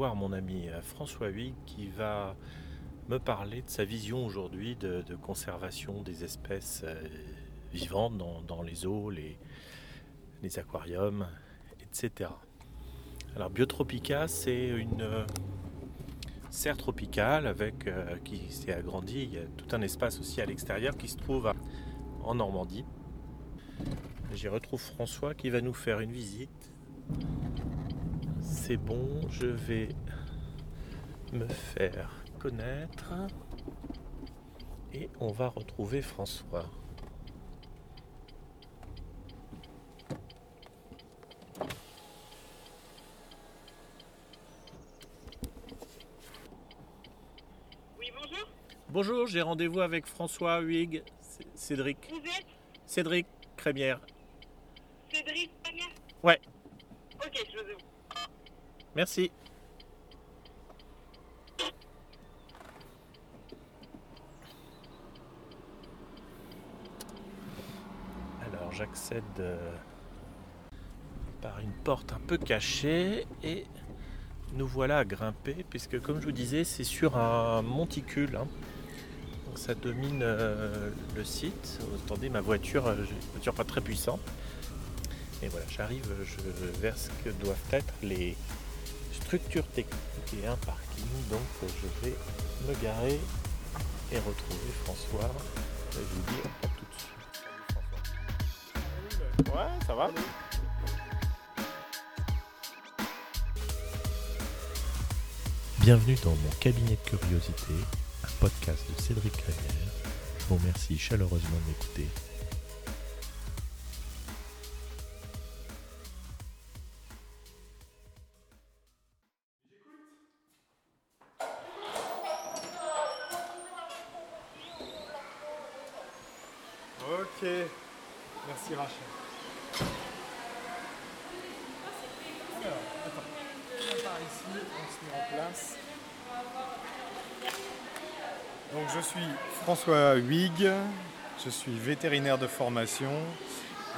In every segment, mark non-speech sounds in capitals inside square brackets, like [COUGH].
voir mon ami euh, François Huyghe qui va me parler de sa vision aujourd'hui de, conservation des espèces euh, vivantes dans, les eaux, les, aquariums, etc. Alors Biotropica, c'est une euh, serre tropicale avec, qui s'est agrandie. Il y a tout un espace aussi à l'extérieur qui se trouve en Normandie. J'y retrouve François qui va nous faire une visite. C'est bon, je vais me faire connaître et on va retrouver François. Oui, bonjour. Bonjour, j'ai rendez-vous avec François Huyghe, Cédric. Vous êtes? Cédric Crémière. Cédric Pagna Ouais. Ok. Merci. Alors j'accède euh, par une porte un peu cachée et nous voilà à grimper puisque comme je vous disais c'est sur un monticule. hein. Donc ça domine euh, le site. Vous entendez ma voiture, euh, une voiture pas très puissante. Et voilà, j'arrive je- vers ce que doivent être les, structure technique et un parking. Donc je vais me garer et retrouver François. Je vais vous dire à tout de suite. Ouais, ça va Bienvenue dans mon cabinet de curiosité, un podcast de Cédric Crémière. Je vous remercie chaleureusement de m'écouter. François Huyghe, je suis vétérinaire de formation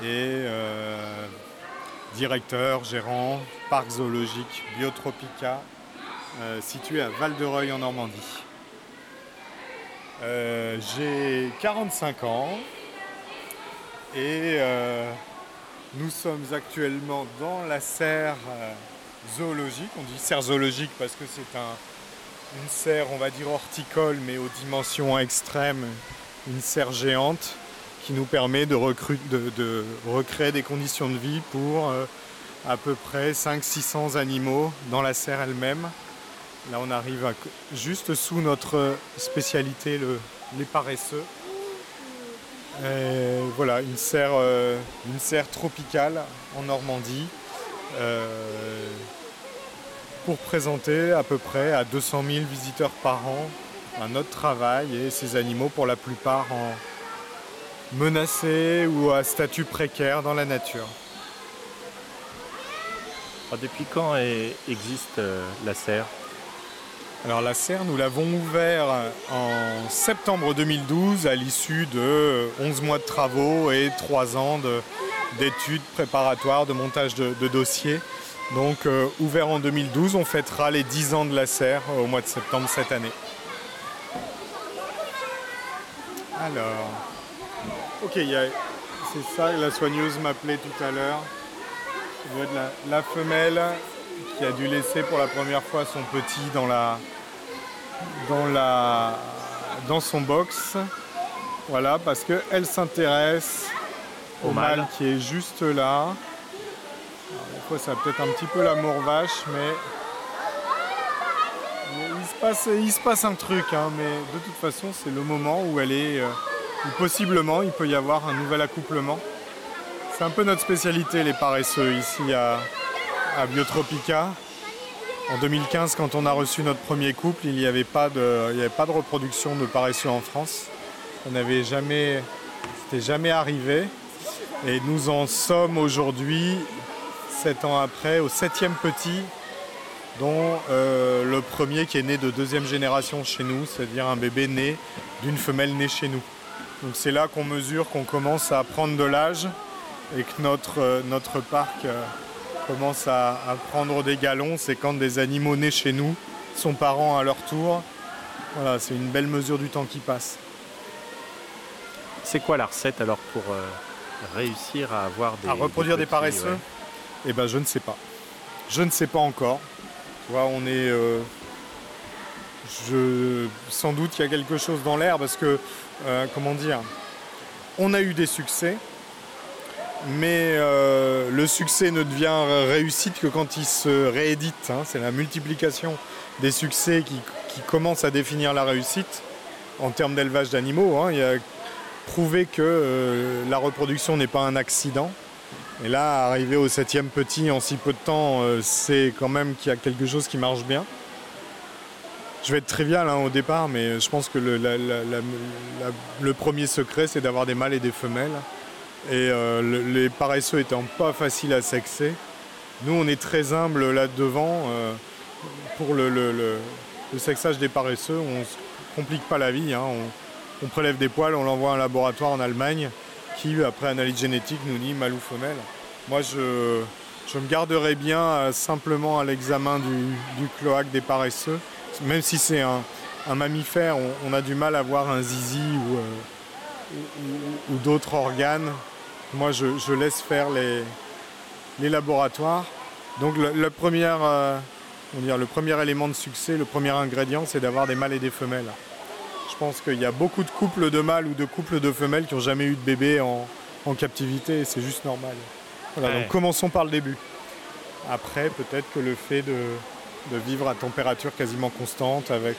et euh, directeur, gérant, parc zoologique Biotropica, euh, situé à Val-de-Reuil en Normandie. Euh, J'ai 45 ans et nous sommes actuellement dans la serre zoologique. On dit serre zoologique parce que c'est un, une serre, on va dire horticole, mais aux dimensions extrêmes, une serre géante qui nous permet de, recréer des conditions de vie pour euh, à peu près 500-600 animaux dans la serre elle-même. Là, on arrive juste sous notre spécialité, le- les paresseux. Et voilà, une serre, euh, une serre tropicale en Normandie euh, pour présenter à peu près à 200 000 visiteurs par an à notre travail et ces animaux pour la plupart en menacés ou à statut précaire dans la nature. Alors, depuis quand existe euh, la serre? Alors la serre, nous l'avons ouvert en septembre 2012 à l'issue de 11 mois de travaux et 3 ans de- d'études préparatoires, de montage de, de dossiers. Donc euh, ouvert en 2012, on fêtera les 10 ans de la serre au mois de septembre cette année. Alors, ok, a- c'est ça, la soigneuse m'appelait tout à l'heure. La, la femelle qui a dû laisser pour la première fois son petit dans la dans la dans son box. Voilà, parce qu'elle s'intéresse au, mâle. qui est juste là. Ça a peut-être un petit peu l'amour vache, mais il se passe, il se passe un truc. hein, mais de toute façon, c'est le moment où elle est, euh, où possiblement, il peut y avoir un nouvel accouplement. C'est un peu notre spécialité, les paresseux, ici à, Biotropica. En 2015, quand on a reçu notre premier couple, il n'y avait, pas de- reproduction de paresseux en France. Ça n'avait jamais, c'était jamais arrivé. Et nous en sommes aujourd'hui, sept ans après, au septième petit, dont euh, le premier qui est né de deuxième génération chez nous, c'est-à-dire un bébé né d'une femelle née chez nous. Donc c'est là qu'on mesure qu'on commence à prendre de l'âge et que notre, euh, notre parc euh, commence à, à prendre des galons, c'est quand des animaux nés chez nous sont parents à leur tour. Voilà, c'est une belle mesure du temps qui passe. C'est quoi la recette alors pour réussir à avoir des. à reproduire des, petits, paresseux? ouais. Eh ben je ne sais pas. Je ne sais pas encore. Tu on est. euh, sans doute qu'il y a quelque chose dans l'air parce que, euh, comment dire, on a eu des succès, mais euh, le succès ne devient réussite que quand il se réédite. hein. C'est la multiplication des succès qui, commence à définir la réussite en termes d'élevage d'animaux. hein. Il y a prouvé que la reproduction n'est pas un accident. Et là, arriver au septième petit en si peu de temps, euh, c'est quand même qu'il y a quelque chose qui marche bien. Je vais être trivial hein, au départ, mais je pense que le, premier secret, c'est d'avoir des mâles et des femelles. Et euh, le- les paresseux étant pas faciles à sexer, nous, on est très humble là-devant. euh, pour le, sexage des paresseux, on ne complique pas la vie. hein. On, on prélève des poils, on l'envoie à un laboratoire en Allemagne qui, après analyse génétique, nous dit mâle ou femelle. Moi, je, je me garderai bien euh, simplement à l'examen du, cloaque des paresseux. Même si c'est un, mammifère, on, a du mal à voir un zizi ou, euh, d'autres organes. Moi, je, laisse faire les, les laboratoires. Donc, le, premier, euh, dire, le premier élément de succès, le premier ingrédient, c'est d'avoir des mâles et des femelles. Je pense qu'il y a beaucoup de couples de mâles ou de couples de femelles qui n'ont jamais eu de bébé en, en captivité et c'est juste normal. Voilà, Ouais. donc commençons par le début. Après, peut-être que le fait de, de vivre à température quasiment constante avec.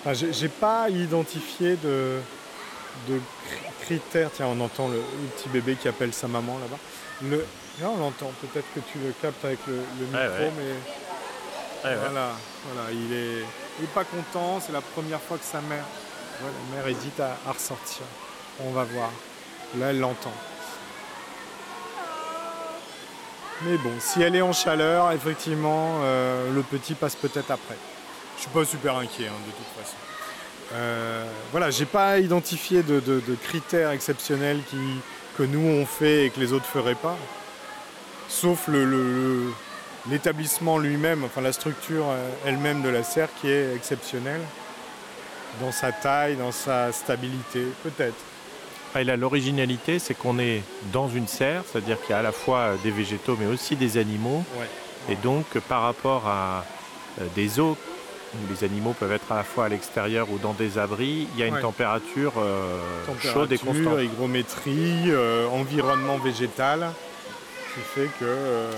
Enfin, j'ai- pas identifié de, de cri- critères. Tiens, on entend le, le petit bébé qui appelle sa maman là-bas. Le... Là, on l'entend. Peut-être que tu le captes avec le, le micro, Ouais, ouais. mais voilà, voilà, il est, il est pas content. C'est la première fois que sa mère, la mère hésite à, ressortir. On va voir. Là, elle l'entend. Mais bon, si elle est en chaleur, effectivement, euh, le petit passe peut-être après. Je suis pas super inquiet hein, de toute façon. Euh, voilà, j'ai pas identifié de, critères exceptionnels que nous on fait et que les autres feraient pas. Sauf l'établissement lui-même, enfin la structure euh, elle-même de la serre qui est exceptionnelle dans sa taille, dans sa stabilité, peut-être. Et là, l'originalité, c'est qu'on est dans une serre, c'est-à-dire qu'il y a à la fois euh, des végétaux, mais aussi des animaux. Et donc, euh, par rapport à euh, des eaux où les animaux peuvent être à la fois à l'extérieur ou dans des abris, il y a une Ouais. température, euh, chaude et constante. hygrométrie, euh, environnement végétal, qui fait que euh,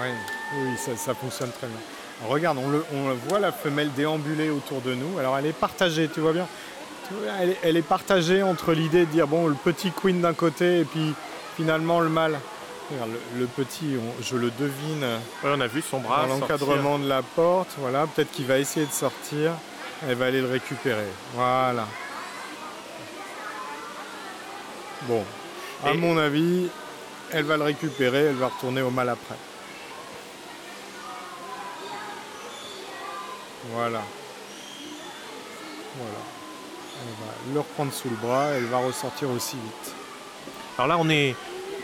ouais, oui, ça, ça fonctionne très bien. Regarde, on, le, on voit la femelle déambuler autour de nous. Alors elle est partagée, tu vois bien. Elle, est- elle est partagée entre l'idée de dire bon, le petit queen d'un côté et puis finalement le mâle. Regarde, le, le petit, on- je le devine Ouais, on a vu son bras dans l'encadrement de la porte. Voilà, peut-être qu'il va essayer de sortir. Elle va aller le récupérer. Voilà. Bon, à Et- mon avis, elle va le récupérer, elle va retourner au mal après. Voilà. Voilà. Elle va le reprendre sous le bras, elle va ressortir aussi vite. Alors là, on est,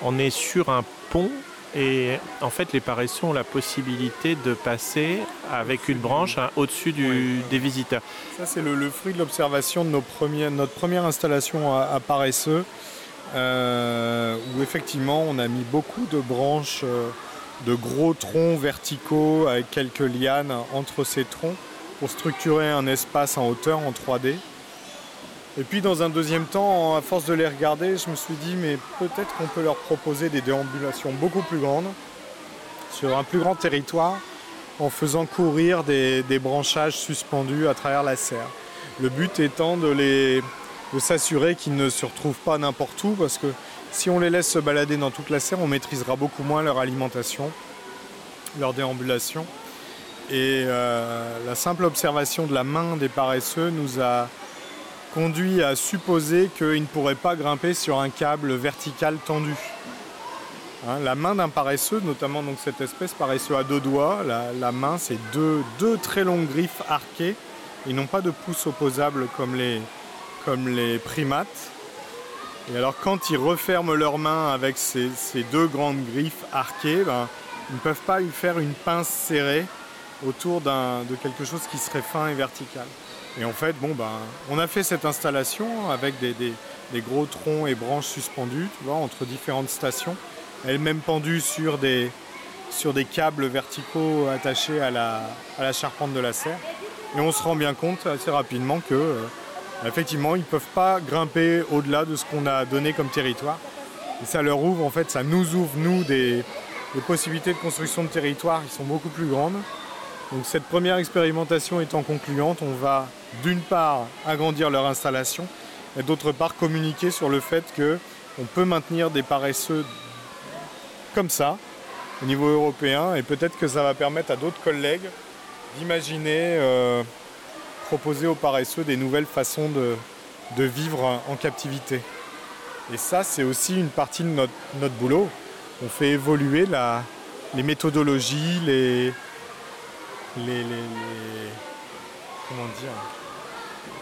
on est sur un pont et en fait, les paresseux ont la possibilité de passer avec une branche hein, au-dessus du- Oui. des visiteurs. Ça, c'est le, le fruit de l'observation de nos premiers- notre première installation à, à Paresseux, euh, où effectivement on a mis beaucoup de branches, euh, de gros troncs verticaux avec quelques lianes entre ces troncs pour structurer un espace en hauteur en 3D. Et puis dans un deuxième temps, à force de les regarder, je me suis dit mais peut-être qu'on peut leur proposer des déambulations beaucoup plus grandes sur un plus grand territoire en faisant courir des, branchages suspendus à travers la serre. Le but étant de s'assurer qu'ils ne se retrouvent pas n'importe où, parce que si on les laisse se balader dans toute la serre, on maîtrisera beaucoup moins leur alimentation, leur déambulation. Et euh, la simple observation de la main des paresseux nous a conduit à supposer qu'ils ne pourraient pas grimper sur un câble vertical tendu. Hein, la main d'un paresseux, notamment donc cette espèce paresseux à deux doigts, la, main c'est deux, très longues griffes arquées. Ils n'ont pas de pouce opposable comme les, primates. Et alors quand ils referment leurs mains avec ces, ces deux grandes griffes arquées, ben, ils ne peuvent pas y faire une pince serrée autour de quelque chose qui serait fin et vertical. Et en fait, bon, ben, on a fait cette installation avec des, gros troncs et branches suspendus, tu vois, entre différentes stations, elles-mêmes pendues sur des, sur des câbles verticaux attachés à la, à la charpente de la serre. Et on se rend bien compte assez rapidement que, euh, effectivement, ils ne peuvent pas grimper au-delà de ce qu'on a donné comme territoire. Et ça leur ouvre, en fait, ça nous ouvre, nous, des, des possibilités de construction de territoire qui sont beaucoup plus grandes. Donc cette première expérimentation étant concluante, on va d'une part agrandir leur installation et d'autre part communiquer sur le fait qu'on peut maintenir des paresseux comme ça au niveau européen et peut-être que ça va permettre à d'autres collègues d'imaginer euh, proposer aux paresseux des nouvelles façons de, vivre en captivité. Et ça, c'est aussi une partie de notre, boulot. On fait évoluer les méthodologies, les,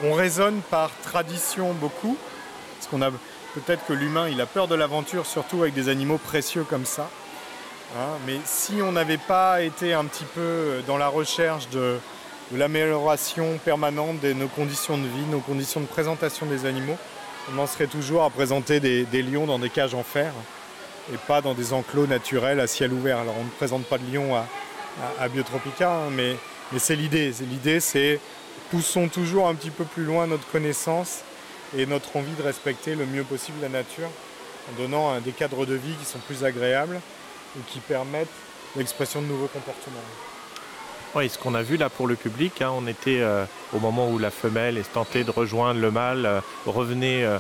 on raisonne par tradition beaucoup parce qu'on a peut-être que l'humain a peur de l'aventure surtout avec des animaux précieux comme ça hein. mais si on n'avait pas été un petit peu dans la recherche de, l'amélioration permanente de nos conditions de vie, nos conditions de présentation des animaux, on en serait toujours à présenter des, lions dans des cages en fer et pas dans des enclos naturels à ciel ouvert. Alors on ne présente pas de lions à, à, Biotropica, hein, mais, c'est l'idée. L'idée, c'est poussons toujours un petit peu plus loin notre connaissance et notre envie de respecter le mieux possible la nature en donnant des cadres de vie qui sont plus agréables et qui permettent l'expression de nouveaux comportements. Oui, ce qu'on a vu là pour le public, hein, on était euh, au moment où la femelle est tentée de rejoindre le mâle, euh, revenait euh,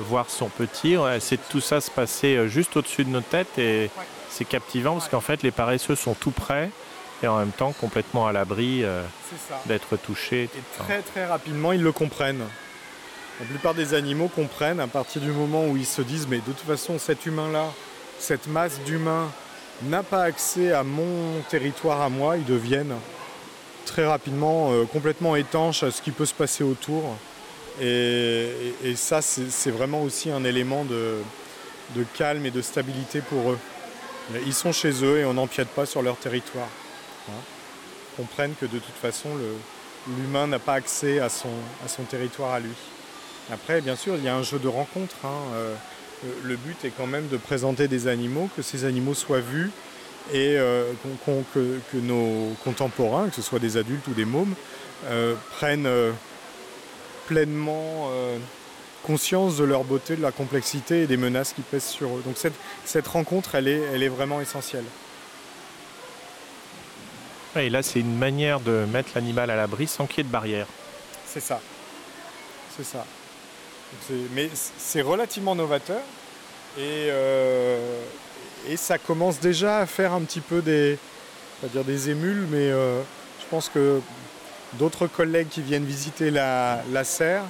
voir son petit. c'est tout ça se passait juste au-dessus de nos têtes et c'est captivant parce qu'en fait les paresseux sont tout près et en même temps complètement à l'abri euh, d'être touchés. Et très très rapidement ils le comprennent. La plupart des animaux comprennent à partir du moment où ils se disent mais de toute façon cet humain-là, cette masse d'humains n'a pas accès à mon territoire à moi, ils deviennent très rapidement euh, complètement étanches à ce qui peut se passer autour. Et, ça c'est vraiment aussi un élément de calme et de stabilité pour eux. Ils sont chez eux et on n'empiète pas sur leur territoire. Hein. comprennent que de toute façon, l'humain n'a pas accès à son, à son territoire à lui. Après, bien sûr, il y a un jeu de rencontre. Hein. Euh, le but est quand même de présenter des animaux, que ces animaux soient vus et euh, que, nos contemporains, que ce soit des adultes ou des mômes, euh, prennent pleinement conscience de leur beauté, de la complexité et des menaces qui pèsent sur eux. Donc cette, cette rencontre, elle est, elle est vraiment essentielle. Et là, c'est une manière de mettre l'animal à l'abri sans qu'il y ait de barrière. C'est ça. C'est ça. Mais c'est relativement novateur. Et, euh, et ça commence déjà à faire un petit peu des, pas dire des émules, mais euh, je pense que d'autres collègues qui viennent visiter la, la serre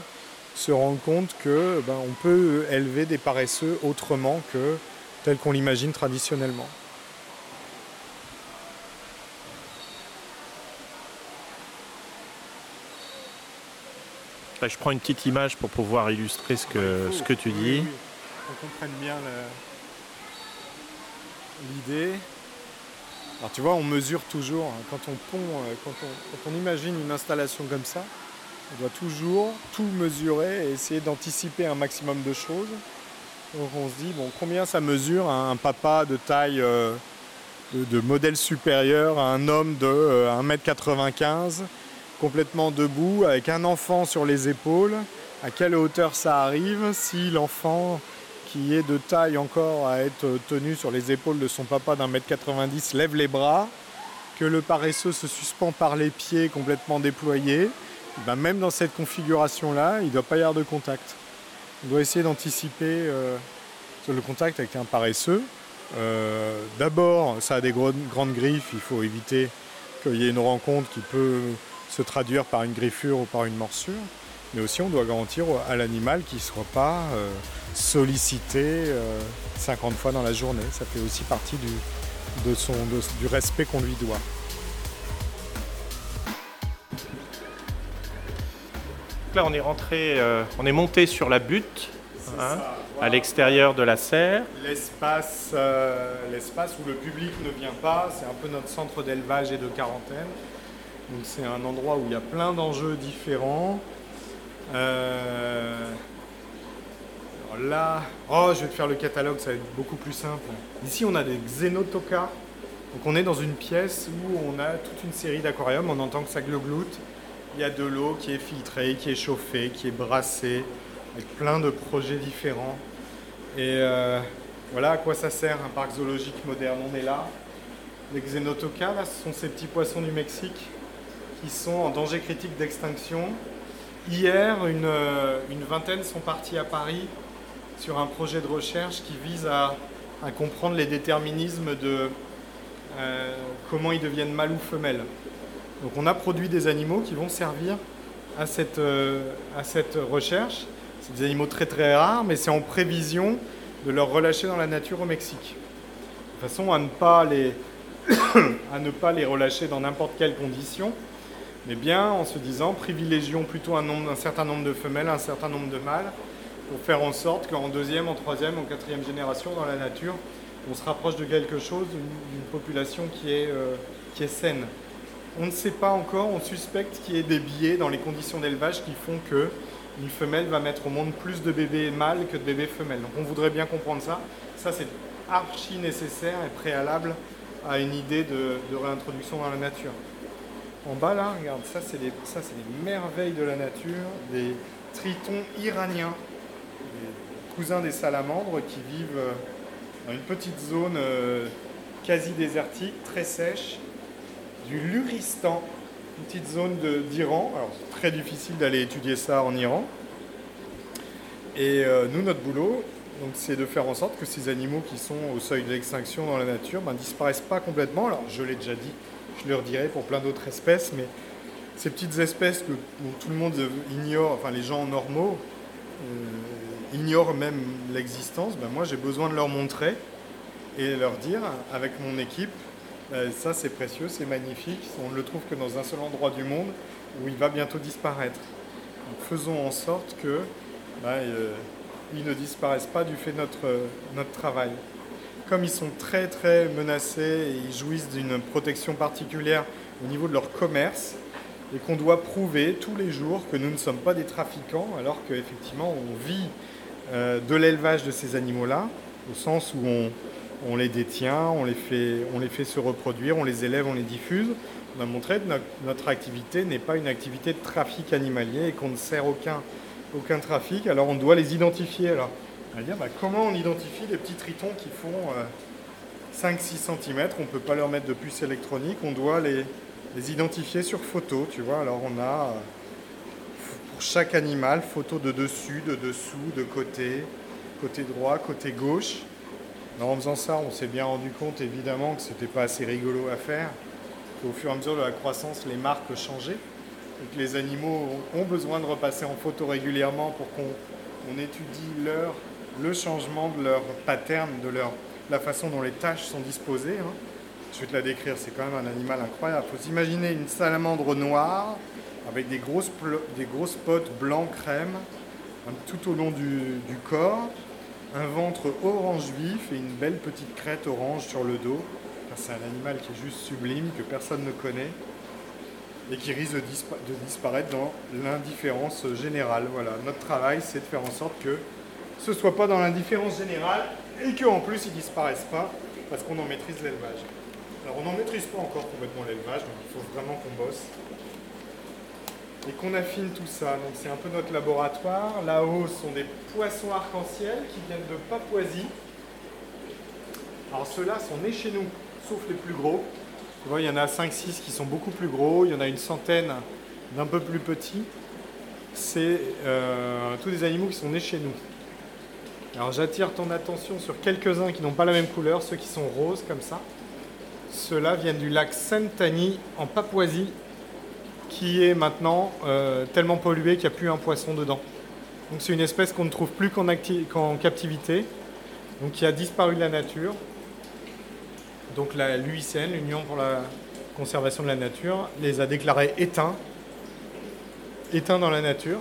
se rendre compte que ben, on peut élever des paresseux autrement que tel qu'on l'imagine traditionnellement. je prends une petite image pour pouvoir illustrer ce que, ce que tu dis. On comprenne bien l'idée. Alors tu vois, on mesure toujours, hein. quand on pond, euh, quand on imagine une installation comme ça, on doit toujours tout mesurer et essayer d'anticiper un maximum de choses. Donc on se dit, bon, combien ça mesure un papa de taille euh, de, modèle supérieur à un homme de 1m95, euh, complètement debout, avec un enfant sur les épaules? À quelle hauteur ça arrive Si l'enfant qui est de taille encore à être tenu sur les épaules de son papa d'un mètre 90 lève les bras, que le paresseux se suspend par les pieds complètement déployés, ben, même dans cette configuration-là, il ne doit pas y avoir de contact. On doit essayer d'anticiper euh, le contact avec un paresseux. Euh, d'abord, ça a des grandes griffes, il faut éviter qu'il y ait une rencontre qui peut se traduire par une griffure ou par une morsure. Mais aussi, on doit garantir à l'animal qu'il ne soit pas euh, sollicité 50 fois dans la journée. Ça fait aussi partie du respect qu'on lui doit. Là, on est rentré, euh, on est monté sur la butte. Hein. à l'extérieur de la serre. L'espace, euh, l'espace où le public ne vient pas, c'est un peu notre centre d'élevage et de quarantaine. Donc c'est un endroit où il y a plein d'enjeux différents. Euh, alors là, oh, je vais te faire le catalogue, ça va être beaucoup plus simple. Ici, on a des xénotokas. Donc on est dans une pièce où on a toute une série d'aquariums. On entend que ça glogloute. Il y a de l'eau qui est filtrée, qui est chauffée, qui est brassée, avec plein de projets différents. Et euh, voilà à quoi ça sert un parc zoologique moderne. On est là. Les xénotokas, là, ce sont ces petits poissons du Mexique qui sont en danger critique d'extinction. Hier, une, euh, une vingtaine sont partis à Paris sur un projet de recherche qui vise à, à comprendre les déterminismes de euh, comment ils deviennent mâles ou femelles. Donc on a produit des animaux qui vont servir à cette, euh, à cette recherche. C'est des animaux très très rares, mais c'est en prévision de leur relâcher dans la nature au Mexique. De façon [COUGHS] à ne pas les, relâcher dans n'importe quelle condition, mais bien en se disant privilégions plutôt un, certain nombre de femelles, un certain nombre de mâles, pour faire en sorte qu'en deuxième, en troisième, en quatrième génération dans la nature, on se rapproche de quelque chose, d'une population qui est, euh, qui est saine. On ne sait pas encore, on suspecte qu'il y ait des biais dans les conditions d'élevage qui font que une femelle va mettre au monde plus de bébés mâles que de bébés femelles. Donc on voudrait bien comprendre ça. Ça c'est archi nécessaire et préalable à une idée de, réintroduction dans la nature. En bas là, regarde, ça c'est des, des merveilles de la nature, des tritons iraniens, cousins des salamandres qui vivent euh, dans une petite zone euh, quasi désertique, très sèche, du Luristan, une petite zone d'Iran. Alors c'est très difficile d'aller étudier ça en Iran. Et euh, nous, notre boulot, c'est de faire en sorte que ces animaux qui sont au seuil de l'extinction dans la nature ne disparaissent pas complètement. Alors je l'ai déjà dit, je le redirai pour plein d'autres espèces, mais ces petites espèces que tout le monde ignore, enfin les gens normaux, euh, ignorent même l'existence, ben moi j'ai besoin de leur montrer et leur dire avec mon équipe, ça c'est précieux, c'est magnifique, on ne le trouve que dans un seul endroit du monde où il va bientôt disparaître. Donc, faisons en sorte que ben, euh, ne disparaissent pas du fait de notre, euh, notre travail. Comme ils sont très très menacés et ils jouissent d'une protection particulière au niveau de leur commerce, et qu'on doit prouver tous les jours que nous ne sommes pas des trafiquants, alors qu'effectivement on vit euh, de l'élevage de ces animaux-là, au sens où on, on les détient, on les, fait, se reproduire, on les élève, on les diffuse. On a montré que notre, activité n'est pas une activité de trafic animalier et qu'on ne sert aucun, trafic, alors on doit les identifier. On va bah, comment on identifie les petits tritons qui font euh, 5-6 cm On ne peut pas leur mettre de puce électronique, on doit les, les identifier sur photo, tu vois. Alors on a euh, pour chaque animal photo de dessus, de dessous, de côté, côté droit, côté gauche. En faisant ça, on s'est bien rendu compte évidemment que c'était pas assez rigolo à faire. Qu'au fur et à mesure de la croissance, les marques changeaient et que les animaux ont besoin de repasser en photo régulièrement pour qu'on on étudie leur, le changement de leur pattern, de leur, la façon dont les tâches sont disposées. hein. Je vais te la décrire, c'est quand même un animal incroyable. Il faut s'imaginer une salamandre noire avec des grosses, des grosses potes blanc crème tout au long du corps, un ventre orange vif et une belle petite crête orange sur le dos. C'est un animal qui est juste sublime, que personne ne connaît et qui risque de, dispa- de disparaître dans l'indifférence générale. Voilà, notre travail, c'est de faire en sorte que ce ne soit pas dans l'indifférence générale et qu'en plus ils ne disparaissent pas parce qu'on en maîtrise l'élevage. Alors on n'en maîtrise pas encore complètement l'élevage, donc il faut vraiment qu'on bosse et qu'on affine tout ça. Donc c'est un peu notre laboratoire. Là-haut sont des poissons arc-en-ciel qui viennent de Papouasie. Alors ceux-là sont nés chez nous, sauf les plus gros. Tu vois, il y en a 5-6 qui sont beaucoup plus gros, il y en a une centaine d'un peu plus petits. C'est euh, tous des animaux qui sont nés chez nous. Alors j'attire ton attention sur quelques-uns qui n'ont pas la même couleur, ceux qui sont roses comme ça. Ceux-là viennent du lac Sentani en Papouasie, qui est maintenant euh, tellement pollué qu'il n'y a plus un poisson dedans. Donc c'est une espèce qu'on ne trouve plus qu'en captivité, donc qui a disparu de la nature. Donc la l'UICN, l'Union pour la conservation de la nature, les a déclarés éteints, éteints dans la nature.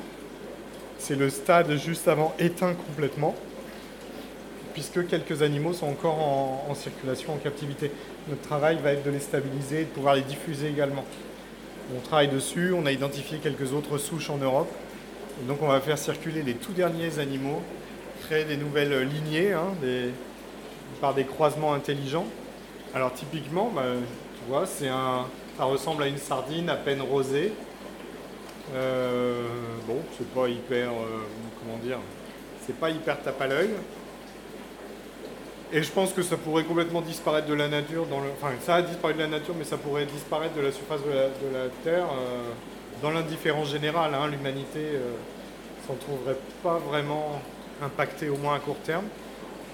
C'est le stade juste avant éteint complètement. puisque quelques animaux sont encore en, en, circulation, en captivité. Notre travail va être de les stabiliser et de pouvoir les diffuser également. On travaille dessus, on a identifié quelques autres souches en Europe. Donc on va faire circuler les tout derniers animaux, créer des nouvelles lignées hein, par des croisements intelligents. Alors typiquement, bah, tu vois, ça ressemble à une sardine à peine rosée. Euh, bon, c'est pas hyper, euh, comment dire, c'est pas hyper tape à l'œil. Et je pense que ça pourrait complètement disparaître de la nature. Dans le... Enfin, ça a disparu de la nature, mais ça pourrait disparaître de la surface de la, Terre euh, dans l'indifférence générale. Hein. L'humanité euh, s'en trouverait pas vraiment impactée, au moins à court terme.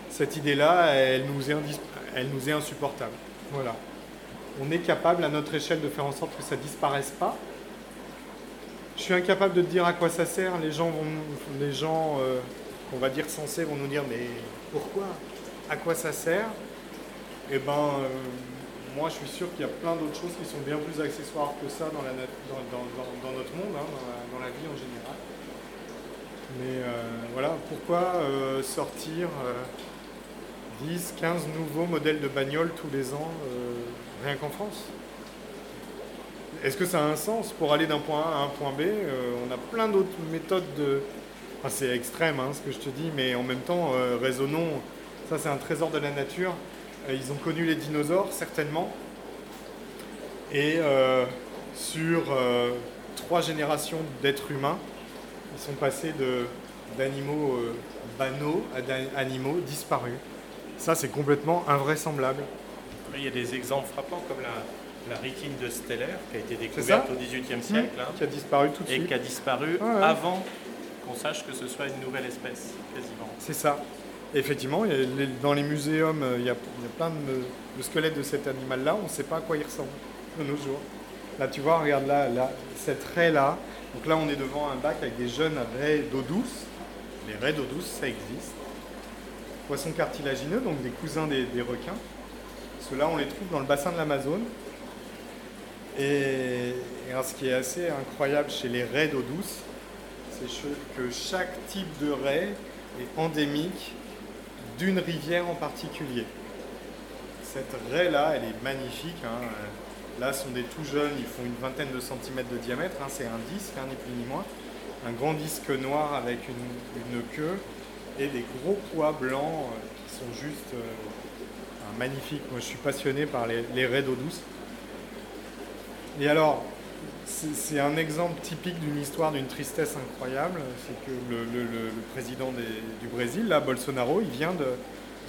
Cette idée-là, elle, nous est insupportable. Voilà. On est capable à notre échelle de faire en sorte que ça disparaisse pas. Je suis incapable de te dire à quoi ça sert. Les gens, vont, les gens euh, on va dire sensés, vont nous dire mais pourquoi? À quoi ça sert. Eh ben, euh, moi je suis sûr qu'il y a plein d'autres choses qui sont bien plus accessoires que ça dans, notre monde, hein, dans, la, vie en général. Mais euh, voilà, pourquoi euh, sortir 10, 15 nouveaux modèles de bagnoles tous les ans, rien qu'en France? Est-ce que ça a un sens? Pour aller d'un point A à un point B On a plein d'autres méthodes de... Enfin, c'est extrême hein, ce que je te dis, mais en même temps, raisonnons ça, c'est un trésor de la nature. Euh, ils ont connu les dinosaures, certainement. Et euh, sur euh, trois générations d'êtres humains, ils sont passés d'animaux banaux à d'animaux disparus. Ça, c'est complètement invraisemblable. Il y a des exemples frappants comme la, la rétine de stellaire qui a été découverte au XVIIIe siècle. Hein, qui a disparu tout de suite. Et qui a disparu avant qu'on sache que ce soit une nouvelle espèce, quasiment. C'est ça. Effectivement, dans les muséums, euh, il y a, plein de, squelettes de cet animal-là. On ne sait pas à quoi il ressemble de nos jours. Là, tu vois, regarde là, cette raie-là. Donc là, on est devant un bac avec des jeunes raies d'eau douce. Les raies d'eau douce, ça existe. Poissons cartilagineux, donc des cousins des, requins. Ceux-là, on les trouve dans le bassin de l'Amazone. Et, ce qui est assez incroyable chez les raies d'eau douce, c'est que chaque type de raie est endémique d'une rivière en particulier. Cette raie-là, elle est magnifique. Hein. Là, sont des tout jeunes, ils font une vingtaine de centimètres de diamètre. Hein. C'est un disque, hein, ni plus ni moins. Un grand disque noir avec une, queue et des gros pois blancs euh, qui sont juste euh, magnifiques. Moi, je suis passionné par les, les raies d'eau douce. Et alors, c'est un exemple typique d'une histoire d'une tristesse incroyable. C'est que le, président du Brésil, Bolsonaro, il vient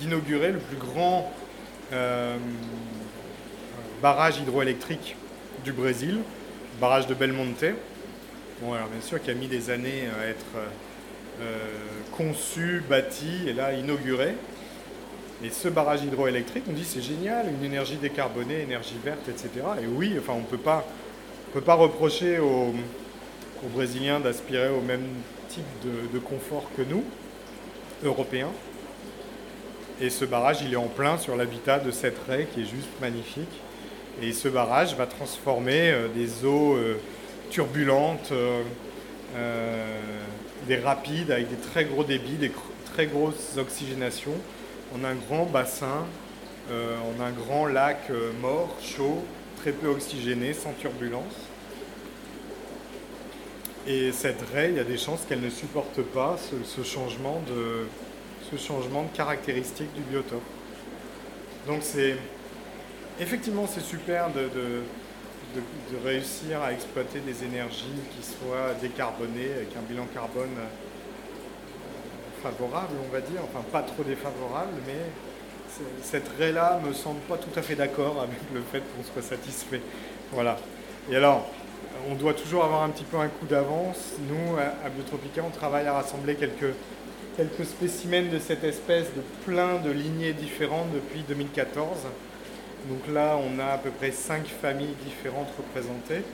d'inaugurer le plus grand euh, barrage hydroélectrique du Brésil, le barrage de Belmonte. Bon, alors bien sûr, qui a mis des années à être euh, conçu, bâti et là inauguré. Et ce barrage hydroélectrique, on dit c'est génial, une énergie décarbonée, énergie verte, etc. Et oui, enfin on ne peut pas ne peut pas reprocher aux, Brésiliens d'aspirer au même type de, confort que nous, Européens. Et ce barrage, il est en plein sur l'habitat de cette raie qui est juste magnifique. Et ce barrage va transformer euh, des eaux euh, turbulentes, euh, des rapides avec des très gros débits, des très grosses oxygénations, en un grand bassin, en un grand lac mort, chaud, très peu oxygénée, sans turbulence. Et cette raie, il y a des chances qu'elle ne supporte pas ce, changement de, ce changement de caractéristiques du biotope. Donc c'est effectivement c'est super de, de, réussir à exploiter des énergies qui soient décarbonées avec un bilan carbone euh, favorable, on va dire, enfin pas trop défavorable, mais cette raie-là me semble pas tout à fait d'accord avec le fait qu'on soit satisfait. Voilà. Et alors, on doit toujours avoir un petit peu un coup d'avance. Nous, à Biotropica, on travaille à rassembler quelques, quelques spécimens de cette espèce de plein de lignées différentes depuis 2014. Donc là, on a à peu près 5 familles différentes représentées.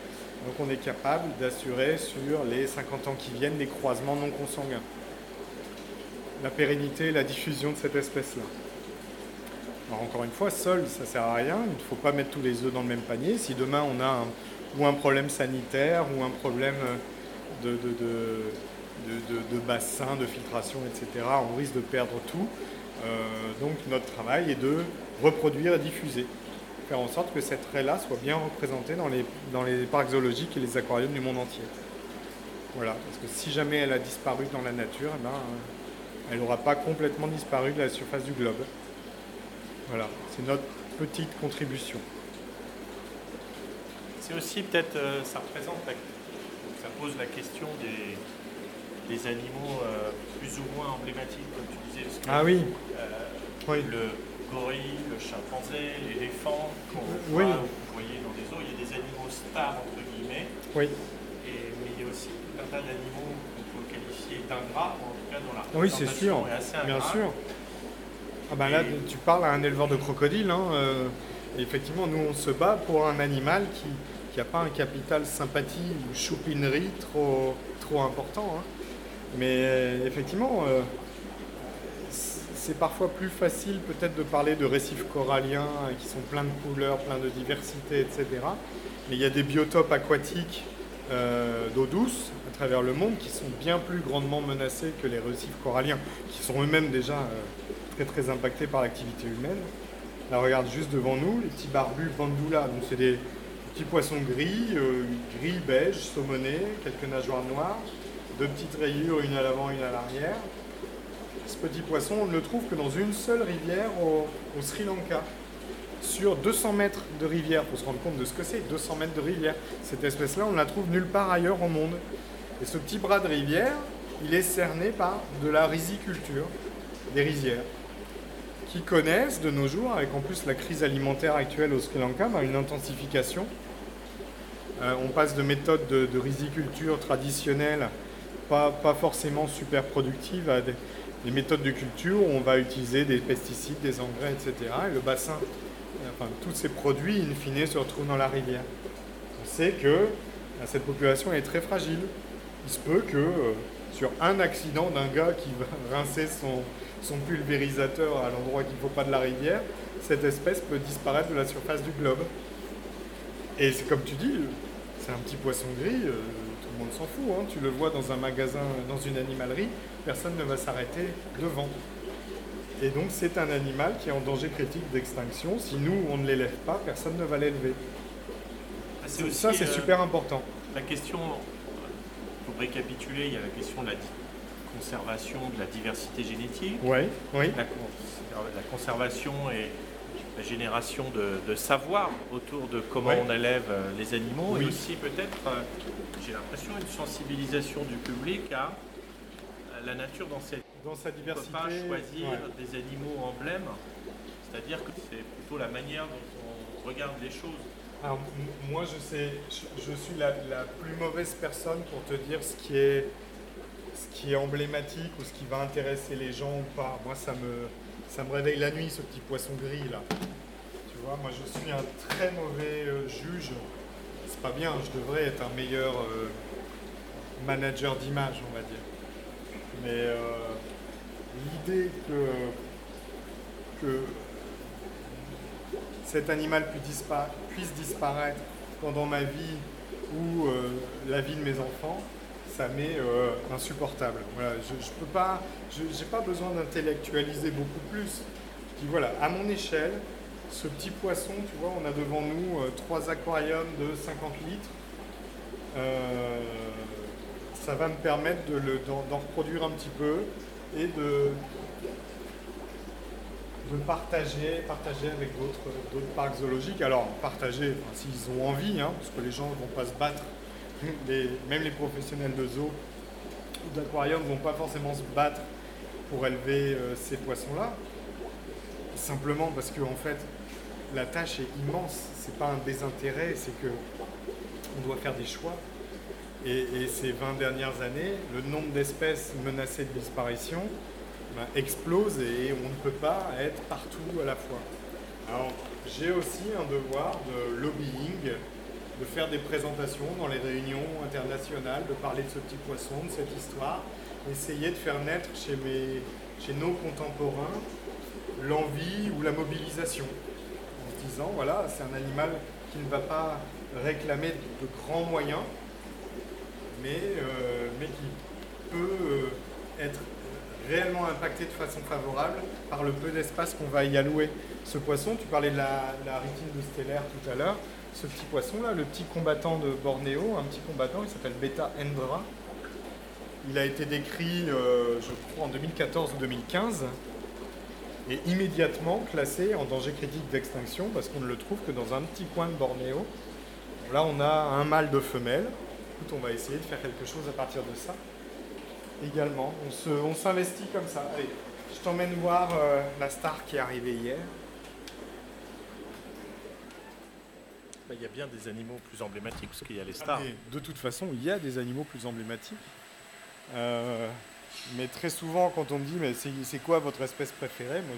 Donc on est capable d'assurer sur les 50 ans qui viennent des croisements non consanguins. La pérennité et la diffusion de cette espèce-là encore une fois, seul, ça ne sert à rien. Il ne faut pas mettre tous les œufs dans le même panier. Si demain on a un, ou un problème sanitaire ou un problème de, de, bassin, de filtration, etc., on risque de perdre tout. donc notre travail est de reproduire et diffuser, faire en sorte que cette raie-là soit bien représentée dans les, dans les parcs zoologiques et les aquariums du monde entier. Voilà, parce que si jamais elle a disparu dans la nature, eh ben, euh, elle n'aura pas complètement disparu de la surface du globe. Voilà, c'est notre petite contribution. C'est aussi peut-être, euh, ça représente, ça pose la question des, des animaux euh, plus ou moins emblématiques, comme tu disais. ah oui. oui. Le gorille, le chimpanzé, l'éléphant, qu'on voit, vous voyez dans les eaux, il y a des animaux stars entre guillemets. Oui aussi tout un tas d'animaux qu'on peut qualifier d'ingrats, en tout cas dans la Oui, c'est sûr, bien sûr. Ah ben là, tu parles à un éleveur de crocodiles. Hein, euh, effectivement, nous, on se bat pour un animal qui n'a pas un capital sympathie ou choupinerie trop, trop important. Hein. Mais euh, effectivement, euh, c'est parfois plus facile peut-être de parler de récifs coralliens qui sont pleins de couleurs, pleins de diversité, etc. Mais il y a des biotopes aquatiques d'eau douce à travers le monde qui sont bien plus grandement menacés que les récifs coralliens, qui sont eux-mêmes déjà très très impactés par l'activité humaine. Là, regarde juste devant nous les petits barbus bandoulas. Donc, c'est des petits poissons gris, euh, gris, beige, saumonés, quelques nageoires noires, deux petites rayures, une à l'avant, une à l'arrière. Ce petit poisson, on ne le trouve que dans une seule rivière au Sri Lanka sur 200 mètres de rivière, pour se rendre compte de ce que c'est, 200 mètres de rivière. Cette espèce-là, on ne la trouve nulle part ailleurs au monde. Et ce petit bras de rivière, il est cerné par de la riziculture, des rizières, qui connaissent de nos jours, avec en plus la crise alimentaire actuelle au Sri Lanka, bah, une intensification. Euh, on passe de méthodes de, riziculture traditionnelles, pas, pas, forcément super productives, à des, des méthodes de culture où on va utiliser des pesticides, des engrais, etc. Et le bassin enfin, tous ces produits, in fine, se retrouvent dans la rivière. On sait que euh, cette population est très fragile. Il se peut que euh, sur un accident d'un gars qui va [LAUGHS] rincer son, son pulvérisateur à l'endroit qu'il ne faut pas de la rivière, cette espèce peut disparaître de la surface du globe. Et c'est comme tu dis, c'est un petit poisson gris, euh, tout le monde s'en fout. Hein. Tu le vois dans un magasin, dans une animalerie, personne ne va s'arrêter devant. Et donc c'est un animal qui est en danger critique d'extinction. Si nous, on ne l'élève pas, personne ne va l'élever. Ah, ça, c'est euh, super important. La question, pour récapituler, il y a la question de la conservation de la diversité génétique. Oui, oui. La, conservation et la génération de, savoir autour de comment on élève euh, les animaux. Et aussi peut-être, euh, j'ai l'impression, une sensibilisation du public à la nature dans sa diversité. On ne peut pas choisir des animaux emblèmes, c'est-à-dire que c'est plutôt la manière dont on regarde les choses. Alors, moi, je sais, je, suis la, plus mauvaise personne pour te dire ce qui est ce qui est emblématique ou ce qui va intéresser les gens ou pas. Moi, ça me, ça me réveille la nuit, ce petit poisson gris là. Tu vois, moi, je suis un très mauvais euh, juge. C'est pas bien, je devrais être un meilleur euh, manager d'image, on va dire. Mais euh, l'idée que, que cet animal puisse disparaître pendant ma vie ou la vie de mes enfants, ça m'est euh, insupportable. Voilà, je, peux pas, je n'ai pas besoin d'intellectualiser beaucoup plus. Voilà, à mon échelle, ce petit poisson, tu vois, on a devant nous trois aquariums de 50 litres ça va me permettre d'en reproduire un petit peu et de, de partager, partager avec d'autres parcs zoologiques. Alors, partager s'ils ont envie, hein, parce que les gens ne vont pas se battre, même les professionnels de zoo ou d'aquarium ne vont pas forcément se battre pour élever euh, ces poissons-là. Simplement parce que, en fait, la tâche est immense. C'est pas un désintérêt, c'est que on doit faire des choix. Et, ces 20 dernières années, le nombre d'espèces menacées de disparition ben, explose et on ne peut pas être partout à la fois. Alors, j'ai aussi un devoir de lobbying, de faire des présentations dans les réunions internationales, de parler de ce petit poisson, de cette histoire, essayer de faire naître chez, mes, chez nos contemporains l'envie ou la mobilisation, en se disant, voilà, c'est un animal qui ne va pas réclamer de grands moyens, mais, euh, mais qui peut euh, être réellement impacté de façon favorable par le peu d'espace qu'on va y allouer. Ce poisson, tu parlais de la, la rétine de stellaire tout à l'heure, ce petit poisson-là, le petit combattant de Bornéo, un petit combattant, il s'appelle Beta Endra. Il a été décrit, euh, je crois, en 2014 ou 2015 et immédiatement classé en danger critique d'extinction parce qu'on ne le trouve que dans un petit coin de Bornéo. là, on a un mâle de femelle. Écoute, on va essayer de faire quelque chose à partir de ça. Également, on s'investit comme ça. Allez, je t'emmène voir euh, la star qui est arrivée hier. Bah, il y a bien des animaux plus emblématiques, parce qu'il y a les stars. de toute façon, il y a des animaux plus emblématiques. Euh, mais très souvent, quand on me dit, mais c'est quoi votre espèce préférée Moi,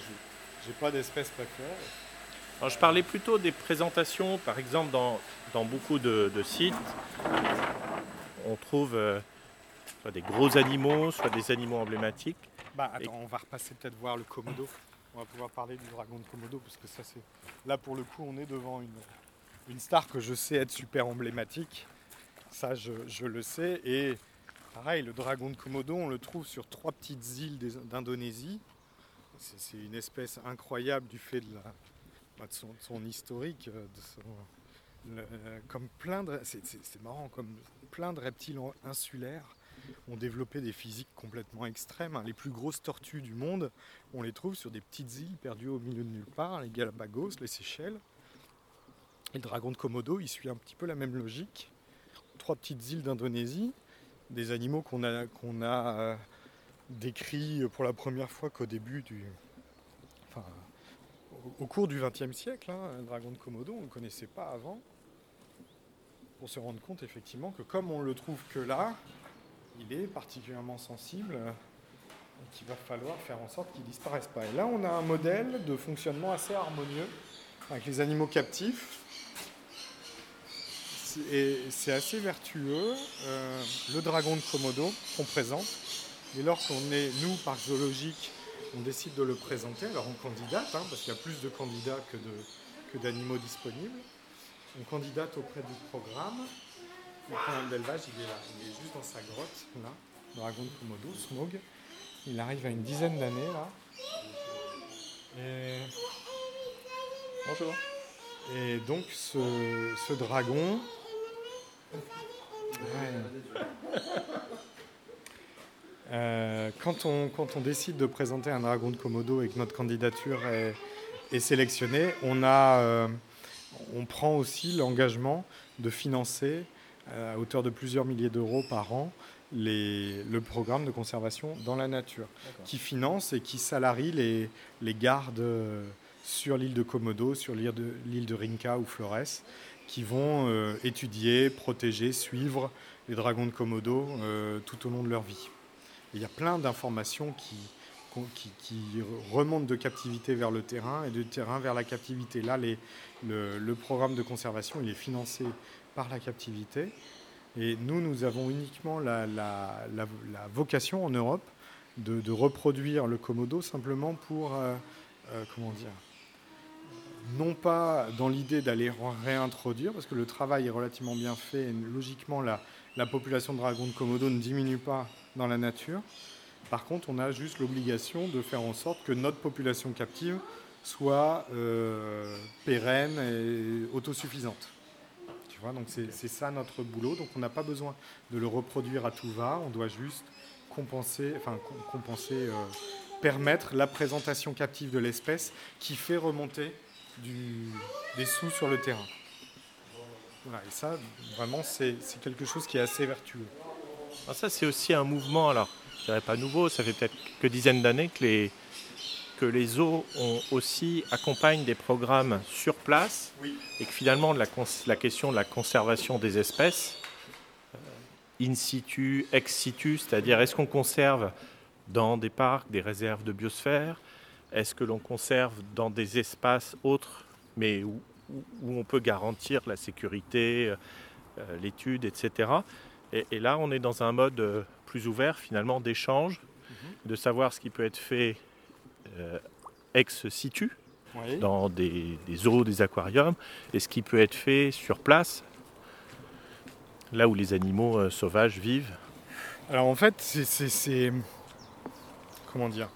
je n'ai pas d'espèce préférée. je parlais plutôt des présentations, par exemple, dans, dans beaucoup de, sites, on trouve euh, soit des gros animaux, soit des animaux emblématiques. Bah attends, on va repasser peut-être voir le Komodo. On va pouvoir parler du dragon de Komodo, parce que ça c'est. Là pour le coup, on est devant une, une star que je sais être super emblématique. Ça, je, le sais. Et pareil, le dragon de Komodo, on le trouve sur trois petites îles d'Indonésie. C'est une espèce incroyable du fait de, bah, son, historique, c'est marrant, comme plein de reptiles insulaires ont développé des physiques complètement extrêmes. Hein. Les plus grosses tortues du monde, on les trouve sur des petites îles perdues au milieu de nulle part, les Galapagos, les Seychelles. Et le dragon de Komodo, il suit un petit peu la même logique. Trois petites îles d'Indonésie, des animaux qu'on a, euh, décrits pour la première fois qu'au début du. Enfin, au, cours du XXe siècle. Hein, le dragon de Komodo, on ne le connaissait pas avant. Pour se rendre compte effectivement que comme on le trouve que là, il est particulièrement sensible et qu'il va falloir faire en sorte qu'il ne disparaisse pas. Et là, on a un modèle de fonctionnement assez harmonieux avec les animaux captifs et c'est assez vertueux. Euh, le dragon de Komodo qu'on présente, et lors qu'on est, nous, parc zoologique, on décide de le présenter, alors on candidate, hein, parce qu'il y a plus de candidats que, d'animaux disponibles. On candidate auprès du programme. Le programme d'élevage, il est là, il est juste dans sa grotte, là, dragon de Komodo, Smog. Il arrive à une dizaine d'années, là. Et... Bonjour. Et donc ce dragon, euh, quand, on, quand on décide de présenter un dragon de Komodo et que notre candidature est, sélectionnée, on, a, euh, on prend aussi l'engagement de financer euh, à hauteur de plusieurs milliers d'euros par an les, le programme de conservation dans la nature, qui finance et qui salarie les, les gardes sur l'île de Komodo, sur l'île de, l'île de Rinca ou Flores, qui vont euh, étudier, protéger, suivre les dragons de Komodo euh, tout au long de leur vie. il y a plein d'informations qui, remontent de captivité vers le terrain et de terrain vers la captivité. Là, le, programme de conservation il est financé par la captivité. Et nous, nous avons uniquement la, la, vocation en Europe de, reproduire le Komodo simplement pour, euh, comment dire, non pas dans l'idée d'aller réintroduire, parce que le travail est relativement bien fait, et logiquement la, population de dragons de Komodo ne diminue pas dans la nature. Par contre, on a juste l'obligation de faire en sorte que notre population captive soit euh, pérenne et autosuffisante. Tu vois, donc c'est ça notre boulot. Donc on n'a pas besoin de le reproduire à tout va. On doit juste compenser, euh, permettre la présentation captive de l'espèce qui fait remonter des sous sur le terrain. et ça, vraiment, c'est quelque chose qui est assez vertueux. Alors ça, c'est aussi un mouvement, alors, je dirais pas nouveau, ça fait peut-être quelques dizaines d'années que les, que les zoos ont aussi accompagnent des programmes sur place et que finalement la, la, question de la conservation des espèces, euh, in situ, ex situ, c'est-à-dire est-ce qu'on conserve dans des parcs, des réserves de biosphère, est-ce que l'on conserve dans des espaces autres, mais où, on peut garantir la sécurité, euh, l'étude, etc. Et, là, on est dans un mode euh, plus ouvert, finalement, d'échange, mhm. de savoir ce qui peut être fait euh, ex situ, dans des, des, eaux, des aquariums, et ce qui peut être fait sur place, là où les animaux sauvages vivent. Alors en fait, c'est comment dire?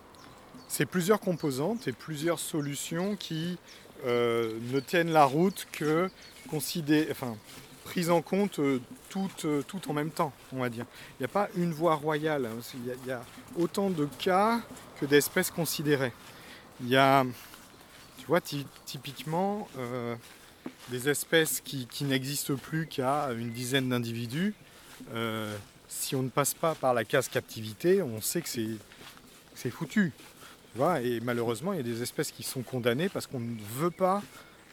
C'est plusieurs composantes et plusieurs solutions qui euh, ne tiennent la route que considérées, enfin, prises en compte euh, toutes, euh, toutes en même temps, on va dire. Il n'y a pas une voie royale. hein. Il y, a, autant de cas que d'espèces considérées. Il y a, tu vois, ty- typiquement, des espèces qui, n'existent plus qu'à une dizaine d'individus. si on ne passe pas par la case captivité, on sait que c'est foutu. Et malheureusement, il y a des espèces qui sont condamnées parce qu'on ne veut pas,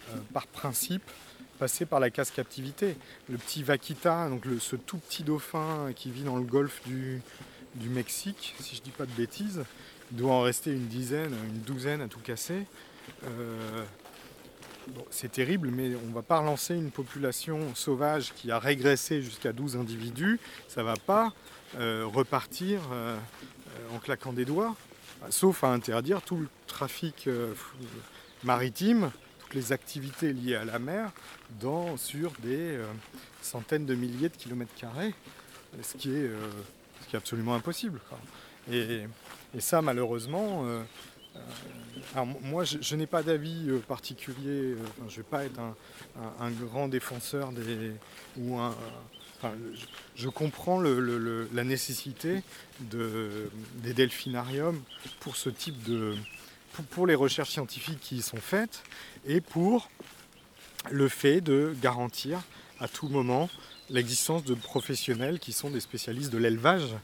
euh, par principe, passer par la case captivité. Le petit vaquita, donc ce tout petit dauphin qui vit dans le golfe du, Mexique, si je dis pas de bêtises, doit en rester une dizaine, une douzaine à tout casser. Euh, c'est terrible, mais on ne va pas relancer une population sauvage qui a régressé jusqu'à 12 individus. Ça ne va pas euh, repartir en claquant des doigts, sauf à interdire tout le trafic euh, maritime, toutes les activités liées à la mer, dans, sur des euh, centaines de milliers de kilomètres carrés, ce qui est, euh, absolument impossible. Et, et ça, malheureusement, alors, moi, je, n'ai pas d'avis particulier. je ne vais pas être un, un- un grand défenseur des ou un. Je, comprends la nécessité de, des delphinariums pour ce type de pour, les recherches scientifiques qui y sont faites et pour le fait de garantir à tout moment l'existence de professionnels qui sont des spécialistes de l'élevage.